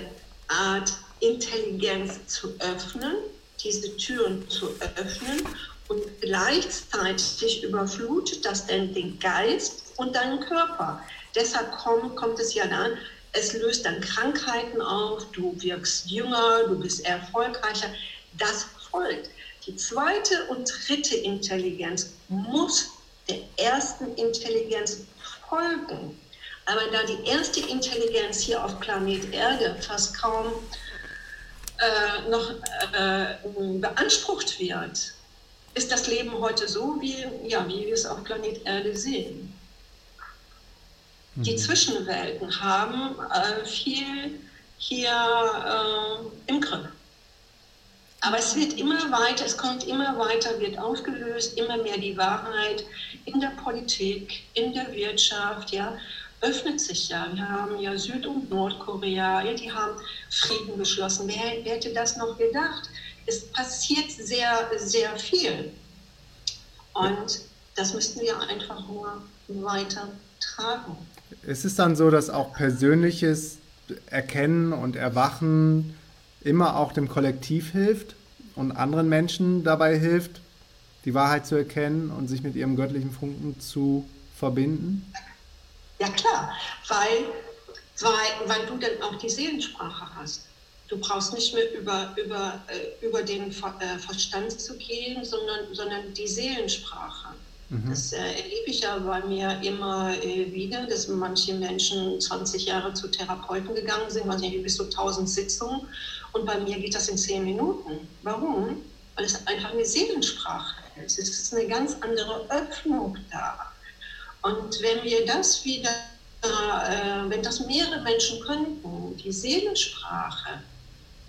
Art Intelligenz zu öffnen, diese Türen zu öffnen und gleichzeitig überflutet das dann den Geist und deinen Körper. Deshalb kommt, kommt es ja dann, es löst dann Krankheiten auf, du wirkst jünger, du bist erfolgreicher. Das folgt. Die zweite und dritte Intelligenz muss der ersten Intelligenz folgen. Aber da die erste Intelligenz hier auf Planet Erde fast kaum äh, noch äh, beansprucht wird, ist das Leben heute so, wie, ja, wie wir es auf Planet Erde sehen. Die mhm. Zwischenwelten haben äh, viel hier äh, im Griff. Aber es wird immer weiter, es kommt immer weiter, wird aufgelöst, immer mehr die Wahrheit in der Politik, in der Wirtschaft, ja, öffnet sich ja. Wir haben ja Süd- und Nordkorea, ja, die haben Frieden geschlossen. Wer, wer hätte das noch gedacht? Es passiert sehr, sehr viel. Und das müssten wir einfach nur weiter tragen. Es ist dann so, dass auch persönliches Erkennen und Erwachen immer auch dem Kollektiv hilft und anderen Menschen dabei hilft, die Wahrheit zu erkennen und sich mit ihrem göttlichen Funken zu verbinden? Ja klar, weil, weil, weil du dann auch die Seelensprache hast. Du brauchst nicht mehr über, über, äh, über den äh, Verstand zu gehen, sondern, sondern die Seelensprache. Mhm. Das äh, erlebe ich ja bei mir immer wieder, dass manche Menschen 20 Jahre zu Therapeuten gegangen sind, nicht, bis zu 1000 Sitzungen. Und bei mir geht das in 10 Minuten. Warum? Weil es einfach eine Seelensprache ist. Es ist eine ganz andere Öffnung da. Und wenn wir das wieder, äh, wenn das mehrere Menschen könnten, die Seelensprache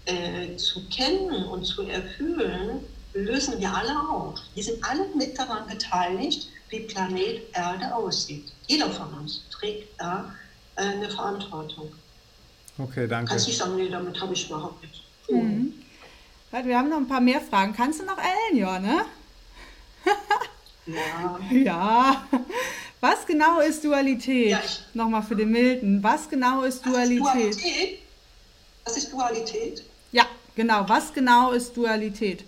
äh, zu kennen und zu erfüllen, lösen wir alle auf. Wir sind alle mit daran beteiligt, wie Planet Erde aussieht. Jeder von uns trägt da äh, eine Verantwortung. Okay, danke. Kannst nicht sagen, nee, damit habe ich überhaupt nichts. Mhm. Wir haben noch ein paar mehr Fragen. Kannst du noch Ellen, ja, ne? ja. Ja. Was genau ist Dualität? Ja, Nochmal für den Milton. Was genau ist Dualität? Was ist Dualität? Was ist Dualität? Genau. Was genau ist Dualität?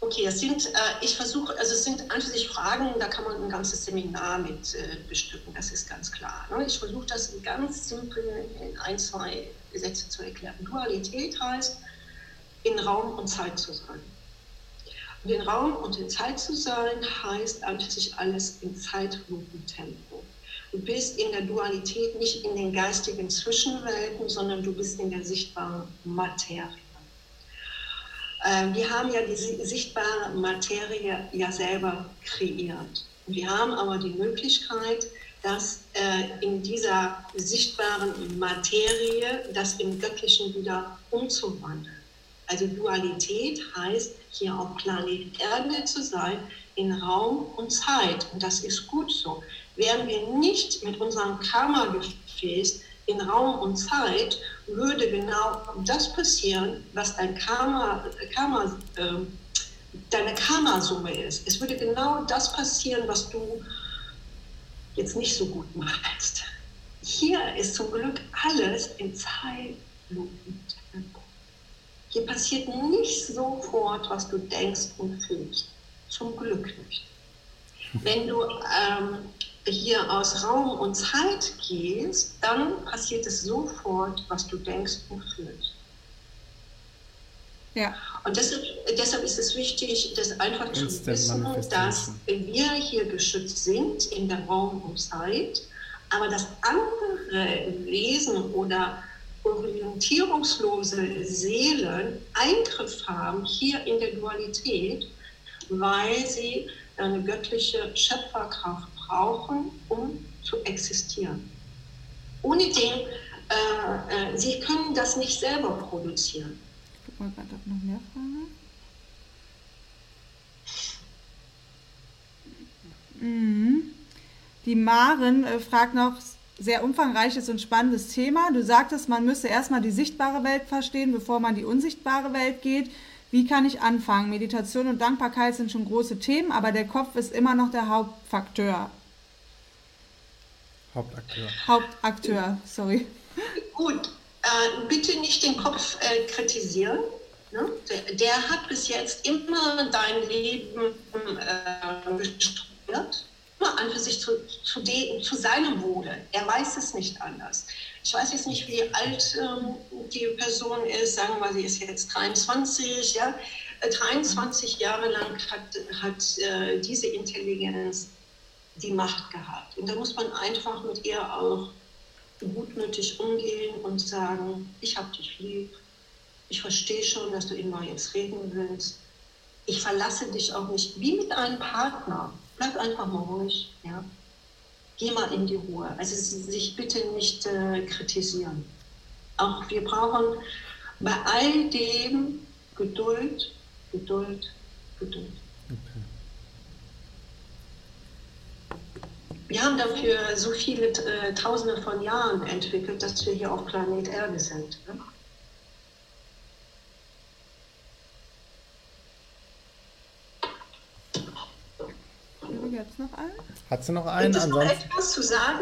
Okay, es sind, äh, ich versuche, also es sind an Fragen, da kann man ein ganzes Seminar mit äh, bestücken, das ist ganz klar. Ne? Ich versuche das ganz simpel in ein, zwei Sätze zu erklären. Dualität heißt, in Raum und Zeit zu sein. Und in Raum und in Zeit zu sein, heißt an sich alles in Zeitlupentempo. Du bist in der Dualität nicht in den geistigen Zwischenwelten, sondern du bist in der sichtbaren Materie. Ähm, wir haben ja die sichtbare Materie ja selber kreiert. Wir haben aber die Möglichkeit, dass äh, in dieser sichtbaren Materie das im Göttlichen wieder umzuwandeln. Also Dualität heißt, hier auf Planet Erde zu sein, in Raum und Zeit. Und das ist gut so. Wären wir nicht mit unserem Karma-Gefäß in Raum und Zeit, würde genau das passieren, was dein Karma, Karma äh, deine Karma-Summe ist. Es würde genau das passieren, was du jetzt nicht so gut machst. Hier ist zum Glück alles in Zeitlupentempo. Hier passiert nicht sofort, was du denkst und fühlst. Zum Glück nicht. Wenn du ähm, hier aus Raum und Zeit gehst, dann passiert es sofort, was du denkst und fühlst. Ja. Und deshalb, deshalb ist es wichtig, das einfach zu wissen, dass wir hier geschützt sind in der Raum und Zeit, aber dass andere Wesen oder orientierungslose Seelen Eingriff haben hier in der Dualität, weil sie eine göttliche Schöpferkraft brauchen, um zu existieren. Ohne den, äh, äh, sie können das nicht selber produzieren. guck mal gerade, ob noch mehr Fragen. Mhm. Die Maren äh, fragt noch, sehr umfangreiches und spannendes Thema. Du sagtest, man müsse erstmal die sichtbare Welt verstehen, bevor man die unsichtbare Welt geht. Wie kann ich anfangen? Meditation und Dankbarkeit sind schon große Themen, aber der Kopf ist immer noch der Hauptfaktor. Hauptakteur. Hauptakteur, sorry. Gut, äh, bitte nicht den Kopf äh, kritisieren. Ne? Der, der, hat bis jetzt immer dein Leben äh, gesteuert immer an für sich zu, zu, de, zu seinem Wohle. Er weiß es nicht anders. Ich weiß jetzt nicht, wie alt ähm, die Person ist, sagen wir mal, sie ist jetzt 23, ja. 23 äh, Jahre lang hat, hat äh, diese Intelligenz die Macht gehabt. Und da muss man einfach mit ihr auch gutmütig umgehen und sagen, ich habe dich lieb, ich verstehe schon, dass du immer jetzt reden willst. Ich verlasse dich auch nicht, wie mit einem Partner bleib einfach mal ruhig. Ja? Geh mal in die Ruhe. Also sich bitte nicht äh, kritisieren. Auch wir brauchen bei all dem Geduld, Geduld, Geduld. Okay. Wir haben dafür so viele äh, Tausende von Jahren entwickelt, dass wir hier auf Planet Erde sind. Ne? Jetzt noch einen? Hat sie noch einen? Gibt es noch etwas zu sagen?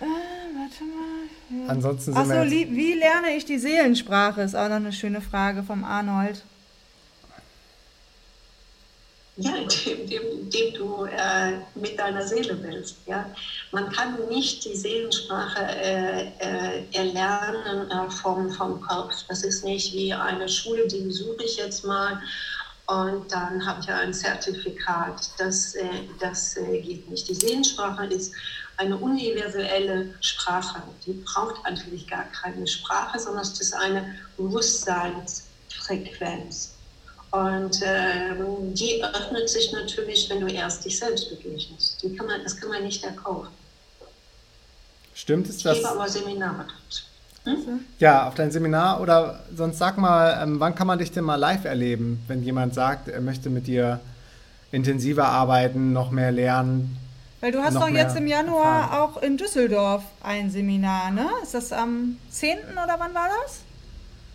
Äh, warte mal. Ja. Ansonsten sind Achso, wie lerne ich die Seelensprache? Ist auch noch eine schöne Frage vom Arnold. Ja, indem, indem, indem du äh, mit deiner Seele bist. Ja? Man kann nicht die Seelensprache äh, äh, erlernen äh, vom, vom Kopf. Das ist nicht wie eine Schule, die besuche ich jetzt mal und dann habe ich ein Zertifikat. Das, äh, das äh, geht nicht. Die Seelensprache ist eine universelle Sprache. Die braucht eigentlich gar keine Sprache, sondern es ist eine Bewusstseinsfrequenz. Und äh, die öffnet sich natürlich, wenn du erst dich selbst begegnest. Die kann man, das kann man nicht erkaufen. Stimmt es, dass... Ich gebe aber Seminare dazu. Hm? Ja, auf dein Seminar oder sonst sag mal, ähm, wann kann man dich denn mal live erleben, wenn jemand sagt, er möchte mit dir intensiver arbeiten, noch mehr lernen? Weil du hast doch jetzt im Januar erfahren. auch in Düsseldorf ein Seminar, ne? Ist das am 10. oder wann war das?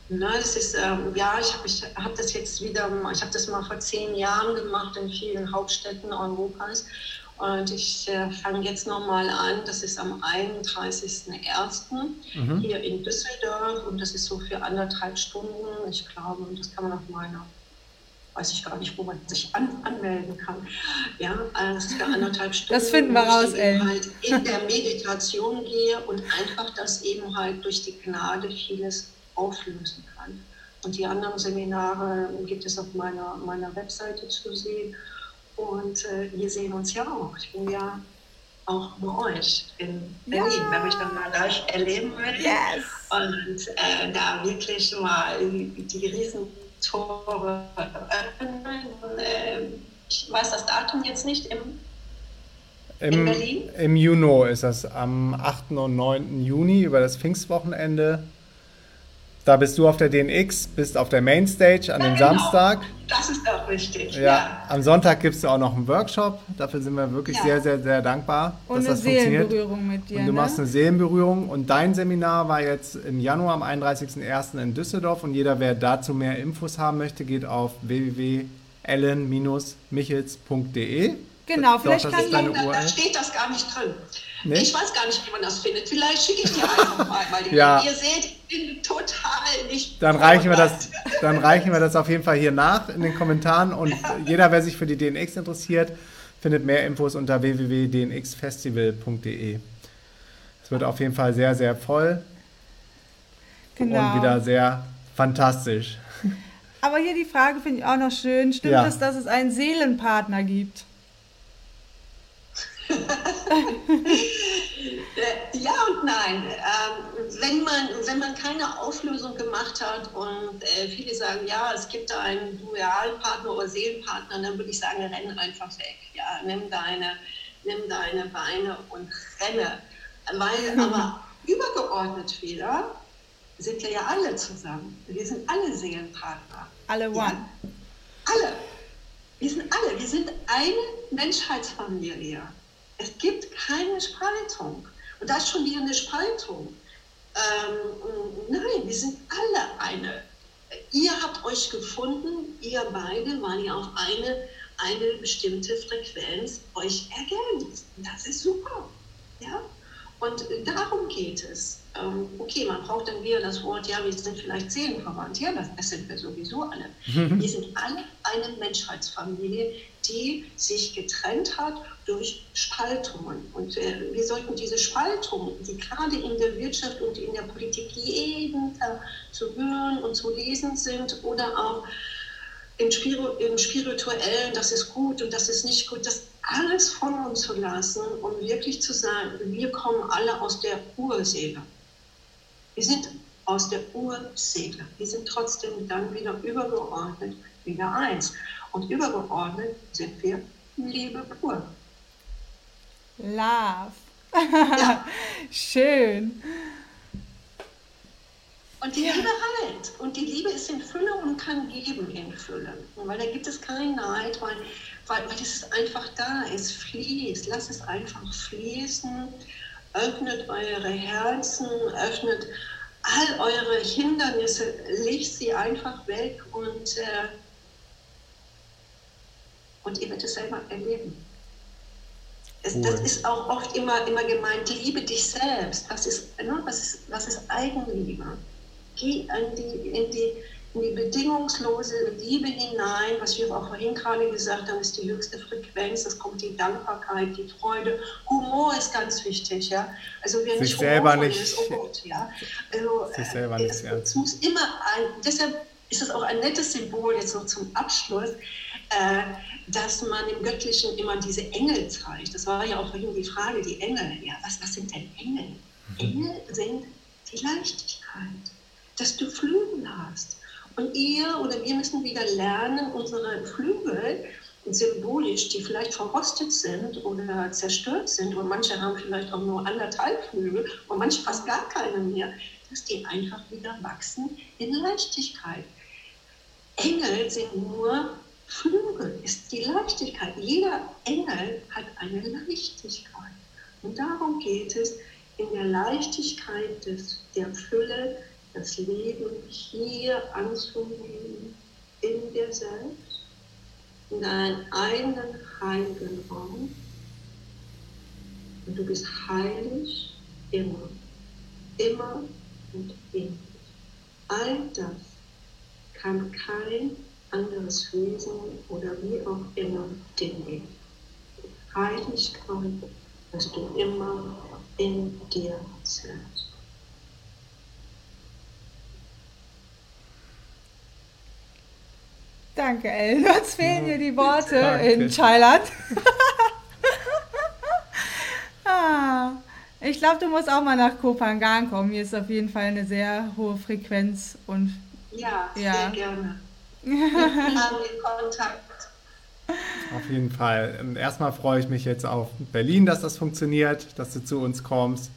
Nein, das ist, ähm, ja, ich habe ich hab das jetzt wieder, ich habe das mal vor zehn Jahren gemacht in vielen Hauptstädten Europas. Und ich äh, fange jetzt nochmal an, das ist am 31.01. Mhm. hier in Düsseldorf und das ist so für anderthalb Stunden. Ich glaube, das kann man auf meiner, weiß ich gar nicht, wo man sich an, anmelden kann. Ja, also das ist für anderthalb Stunden. Das finden wir raus, Ellen. halt in der Meditation gehe und einfach das eben halt durch die Gnade vieles auflösen kann. Und die anderen Seminare gibt es auf meiner, meiner Webseite zu sehen. Und äh, wir sehen uns ja auch. Ich bin ja auch bei euch in Berlin, ja. wenn ich dann mal live erleben würde. Yes. Und äh, da wirklich mal die Riesentore öffnen. Äh, ich weiß das Datum jetzt nicht im im, in Berlin? Im Juni ist das am 8. und 9. Juni über das Pfingstwochenende. Da bist du auf der DNX, bist auf der Mainstage an ja, dem genau. Samstag. Das ist auch richtig. Ja, ja. Am Sonntag gibt es auch noch einen Workshop. Dafür sind wir wirklich ja. sehr, sehr, sehr dankbar, und dass das funktioniert. Seelenberührung mit dir. Und du ne? machst eine Seelenberührung. Und dein Seminar war jetzt im Januar am 31.01. in Düsseldorf. Und jeder, wer dazu mehr Infos haben möchte, geht auf www.ellen-michels.de. Genau, vielleicht Dort, kann ich. Da, da steht das gar nicht drin. Nee? Ich weiß gar nicht, wie man das findet. Vielleicht schicke ich dir einfach mal. Weil ja. Ihr seht, ich bin total nicht. Dann reichen, wir das, dann reichen wir das auf jeden Fall hier nach in den Kommentaren. Und ja. jeder, wer sich für die DNX interessiert, findet mehr Infos unter www.dnxfestival.de. Es wird auf jeden Fall sehr, sehr voll. Genau. Und wieder sehr fantastisch. Aber hier die Frage finde ich auch noch schön. Stimmt ja. es, dass es einen Seelenpartner gibt? Ja und nein. Ähm, wenn, man, wenn man keine Auflösung gemacht hat und äh, viele sagen, ja, es gibt da einen Dualpartner oder Seelenpartner, dann würde ich sagen, renn einfach weg. Ja, nimm deine, nimm deine Beine und renne. Weil aber übergeordnet wieder sind wir ja alle zusammen. Wir sind alle Seelenpartner. Alle one. Ja? Alle. Wir sind alle. Wir sind eine Menschheitsfamilie. Es gibt keine Spaltung. Und da ist schon wieder eine Spaltung. Ähm, nein, wir sind alle eine. Ihr habt euch gefunden, ihr beide, weil ihr auf eine, eine bestimmte Frequenz euch ergänzt. Das ist super. Ja? Und darum geht es. Ähm, okay, man braucht dann wieder das Wort, ja, wir sind vielleicht seelenverwandt. Ja, das, das sind wir sowieso alle. wir sind alle eine Menschheitsfamilie, die sich getrennt hat durch Spaltungen. Und äh, wir sollten diese Spaltungen, die gerade in der Wirtschaft und in der Politik jeden Tag zu hören und zu lesen sind oder auch im, Spiritu im Spirituellen, das ist gut und das ist nicht gut, das alles von uns zu lassen und wirklich zu sagen, wir kommen alle aus der Urseele. Wir sind aus der Urseele. Wir sind trotzdem dann wieder übergeordnet, wieder eins. Und übergeordnet sind wir Liebe pur. Love. Ja. Schön. Und die Liebe heilt. Und die Liebe ist in Fülle und kann geben in Fülle. Weil da gibt es keinen Neid, weil, weil, weil es einfach da ist. Fließt. Lass es einfach fließen. Öffnet eure Herzen, öffnet all eure Hindernisse, legt sie einfach weg und, äh, und ihr werdet es selber erleben. Es, cool. Das ist auch oft immer, immer gemeint, liebe dich selbst. Was ist, ne, was ist, was ist Eigenliebe? Geh in die, in, die, in die bedingungslose Liebe hinein, was wir auch vorhin gerade gesagt haben, ist die höchste Frequenz. Es kommt die Dankbarkeit, die Freude. Humor ist ganz wichtig. Ja? Also wer sich nicht selber nicht, ist, oh Gott, ja? also, sich selber nicht es, es muss immer ein, deshalb ist es auch ein nettes Symbol jetzt noch zum Abschluss, äh, dass man im Göttlichen immer diese Engel zeigt. Das war ja auch vorhin die Frage, die Engel. Ja, was, was sind denn Engel? Mhm. Engel sind die Leichtigkeit, dass du Flügel hast. Und ihr oder wir müssen wieder lernen, unsere Flügel symbolisch, die vielleicht verrostet sind oder zerstört sind, und manche haben vielleicht auch nur anderthalb Flügel und manche fast gar keine mehr, dass die einfach wieder wachsen in Leichtigkeit. Engel sind nur Flügel ist die Leichtigkeit. Jeder Engel hat eine Leichtigkeit. Und darum geht es, in der Leichtigkeit des, der Fülle das Leben hier anzunehmen, in dir selbst, in deinen eigenen heiligen Raum. Und du bist heilig immer, immer und ewig. All das kann kein anderes Wesen oder wie auch immer Dinge. Heiligkeit, dass du immer in dir selbst. Danke, Ellen. Uns fehlen hier die Worte Danke. in Thailand. ah, ich glaube, du musst auch mal nach Kopangan kommen. Hier ist auf jeden Fall eine sehr hohe Frequenz und ja, ja. sehr gerne haben den Kontakt. Auf jeden Fall. Erstmal freue ich mich jetzt auf Berlin, dass das funktioniert, dass du zu uns kommst.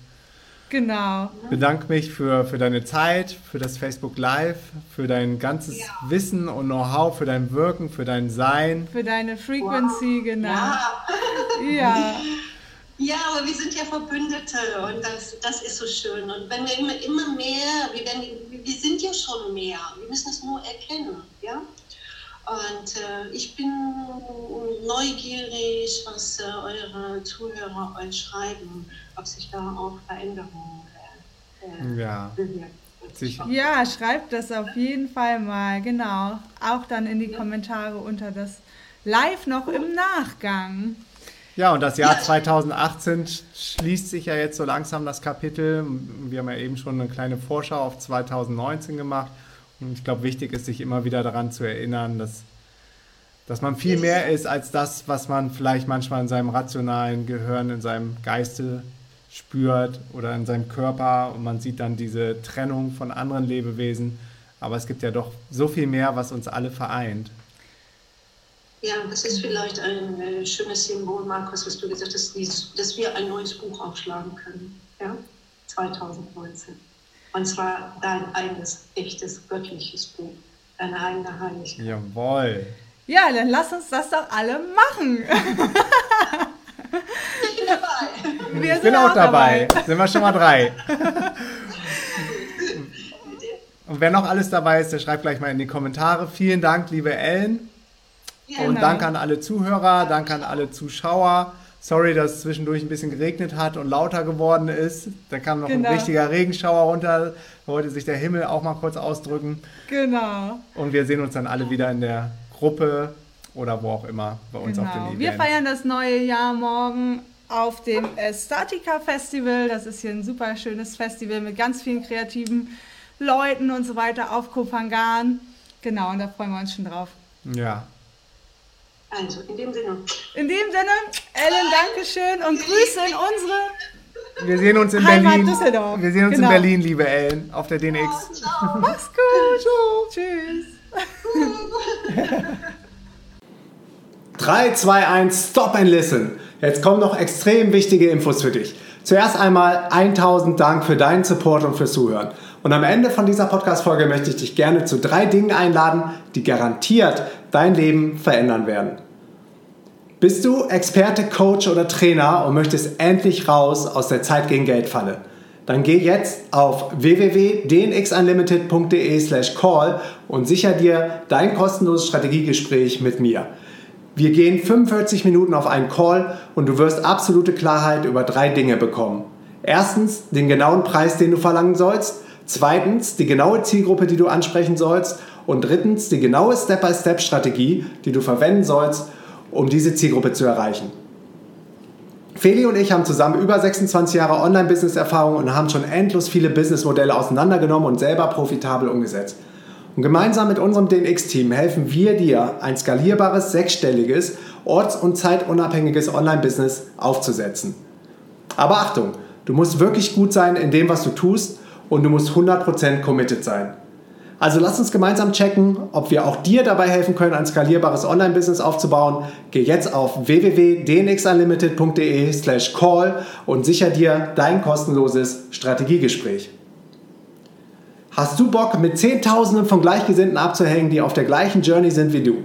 Genau. Ich bedanke mich für, für deine Zeit, für das Facebook Live, für dein ganzes ja. Wissen und Know-how, für dein Wirken, für dein Sein. Für deine Frequency, wow. genau. Ja. ja. Ja, aber wir sind ja Verbündete und das, das ist so schön. Und wenn wir immer, immer mehr, wir, werden, wir sind ja schon mehr, wir müssen es nur erkennen. Ja? Und äh, ich bin neugierig, was äh, eure Zuhörer euch schreiben, ob sich da auch Veränderungen äh, äh ja. bewirken. Ja, schreibt das auf jeden Fall mal, genau. Auch dann in die Kommentare unter das Live noch im Nachgang. Ja, und das Jahr 2018 schließt sich ja jetzt so langsam das Kapitel. Wir haben ja eben schon eine kleine Vorschau auf 2019 gemacht. Und ich glaube, wichtig ist, sich immer wieder daran zu erinnern, dass, dass man viel mehr ist als das, was man vielleicht manchmal in seinem rationalen Gehirn, in seinem Geiste spürt oder in seinem Körper. Und man sieht dann diese Trennung von anderen Lebewesen. Aber es gibt ja doch so viel mehr, was uns alle vereint. Ja, das ist vielleicht ein äh, schönes Symbol, Markus, was du gesagt hast, dass wir ein neues Buch aufschlagen können. Ja? 2019. Und zwar dein eigenes, echtes, göttliches Buch, deine eigene Heiligkeit. Jawohl. Ja, dann lass uns das doch alle machen. ich bin dabei. Wir ich bin auch dabei. dabei. Sind wir schon mal drei. Und wer noch alles dabei ist, der schreibt gleich mal in die Kommentare. Vielen Dank, liebe Ellen. Ja, und danke an alle Zuhörer, danke an alle Zuschauer. Sorry, dass es zwischendurch ein bisschen geregnet hat und lauter geworden ist. Da kam noch genau. ein richtiger Regenschauer runter. Da wollte sich der Himmel auch mal kurz ausdrücken. Genau. Und wir sehen uns dann alle wieder in der Gruppe oder wo auch immer bei uns genau. auf dem Event. Wir feiern das neue Jahr morgen auf dem Statica Festival. Das ist hier ein super schönes Festival mit ganz vielen kreativen Leuten und so weiter auf Kopangan. Genau, und da freuen wir uns schon drauf. Ja, also, in dem Sinne. In dem Sinne, Ellen, Dankeschön und Grüße in unsere. Wir sehen uns in Heimat Berlin. Düsseldorf. Wir sehen uns genau. in Berlin, liebe Ellen, auf der DNX. Ciao. Mach's gut. Ciao. Tschüss. 3, 2, 1, stop and listen. Jetzt kommen noch extrem wichtige Infos für dich. Zuerst einmal 1000 Dank für deinen Support und fürs Zuhören. Und am Ende von dieser Podcast-Folge möchte ich dich gerne zu drei Dingen einladen, die garantiert dein Leben verändern werden. Bist du Experte, Coach oder Trainer und möchtest endlich raus aus der Zeit gegen Geld Falle? Dann geh jetzt auf www.dnxunlimited.de/call und sicher dir dein kostenloses Strategiegespräch mit mir. Wir gehen 45 Minuten auf einen Call und du wirst absolute Klarheit über drei Dinge bekommen. Erstens den genauen Preis, den du verlangen sollst. Zweitens die genaue Zielgruppe, die du ansprechen sollst. Und drittens die genaue Step-by-Step-Strategie, die du verwenden sollst, um diese Zielgruppe zu erreichen. Feli und ich haben zusammen über 26 Jahre Online-Business-Erfahrung und haben schon endlos viele Businessmodelle auseinandergenommen und selber profitabel umgesetzt. Und gemeinsam mit unserem DNX-Team helfen wir dir, ein skalierbares, sechsstelliges, orts- und zeitunabhängiges Online-Business aufzusetzen. Aber Achtung, du musst wirklich gut sein in dem, was du tust und du musst 100% committed sein. Also lass uns gemeinsam checken, ob wir auch dir dabei helfen können, ein skalierbares Online-Business aufzubauen. Geh jetzt auf www.dnxunlimited.de slash call und sicher dir dein kostenloses Strategiegespräch. Hast du Bock, mit Zehntausenden von Gleichgesinnten abzuhängen, die auf der gleichen Journey sind wie du?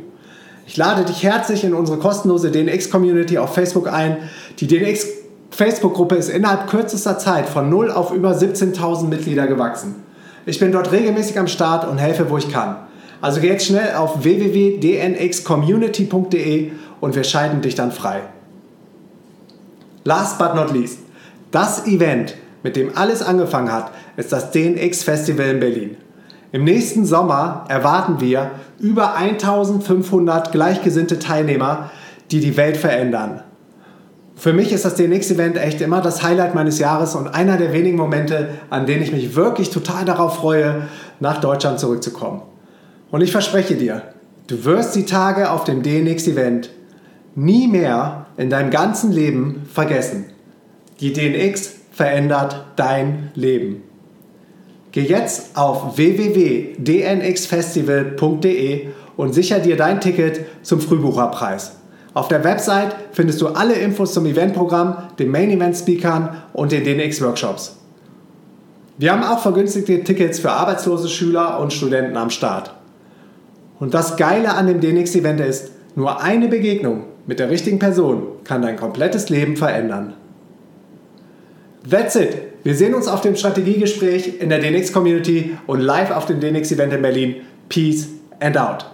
Ich lade dich herzlich in unsere kostenlose DNX-Community auf Facebook ein. Die DNX Facebook-Gruppe ist innerhalb kürzester Zeit von 0 auf über 17.000 Mitglieder gewachsen. Ich bin dort regelmäßig am Start und helfe, wo ich kann. Also geh jetzt schnell auf www.dnxcommunity.de und wir scheiden dich dann frei. Last but not least, das Event, mit dem alles angefangen hat, ist das DNX Festival in Berlin. Im nächsten Sommer erwarten wir über 1500 gleichgesinnte Teilnehmer, die die Welt verändern. Für mich ist das DNX-Event echt immer das Highlight meines Jahres und einer der wenigen Momente, an denen ich mich wirklich total darauf freue, nach Deutschland zurückzukommen. Und ich verspreche dir, du wirst die Tage auf dem DNX-Event nie mehr in deinem ganzen Leben vergessen. Die DNX verändert dein Leben. Geh jetzt auf www.dnxfestival.de und sicher dir dein Ticket zum Frühbucherpreis. Auf der Website findest du alle Infos zum Eventprogramm, den Main Event Speakern und den DNX Workshops. Wir haben auch vergünstigte Tickets für arbeitslose Schüler und Studenten am Start. Und das Geile an dem DNX Event ist, nur eine Begegnung mit der richtigen Person kann dein komplettes Leben verändern. That's it. Wir sehen uns auf dem Strategiegespräch in der DNX Community und live auf dem DNX Event in Berlin. Peace and out.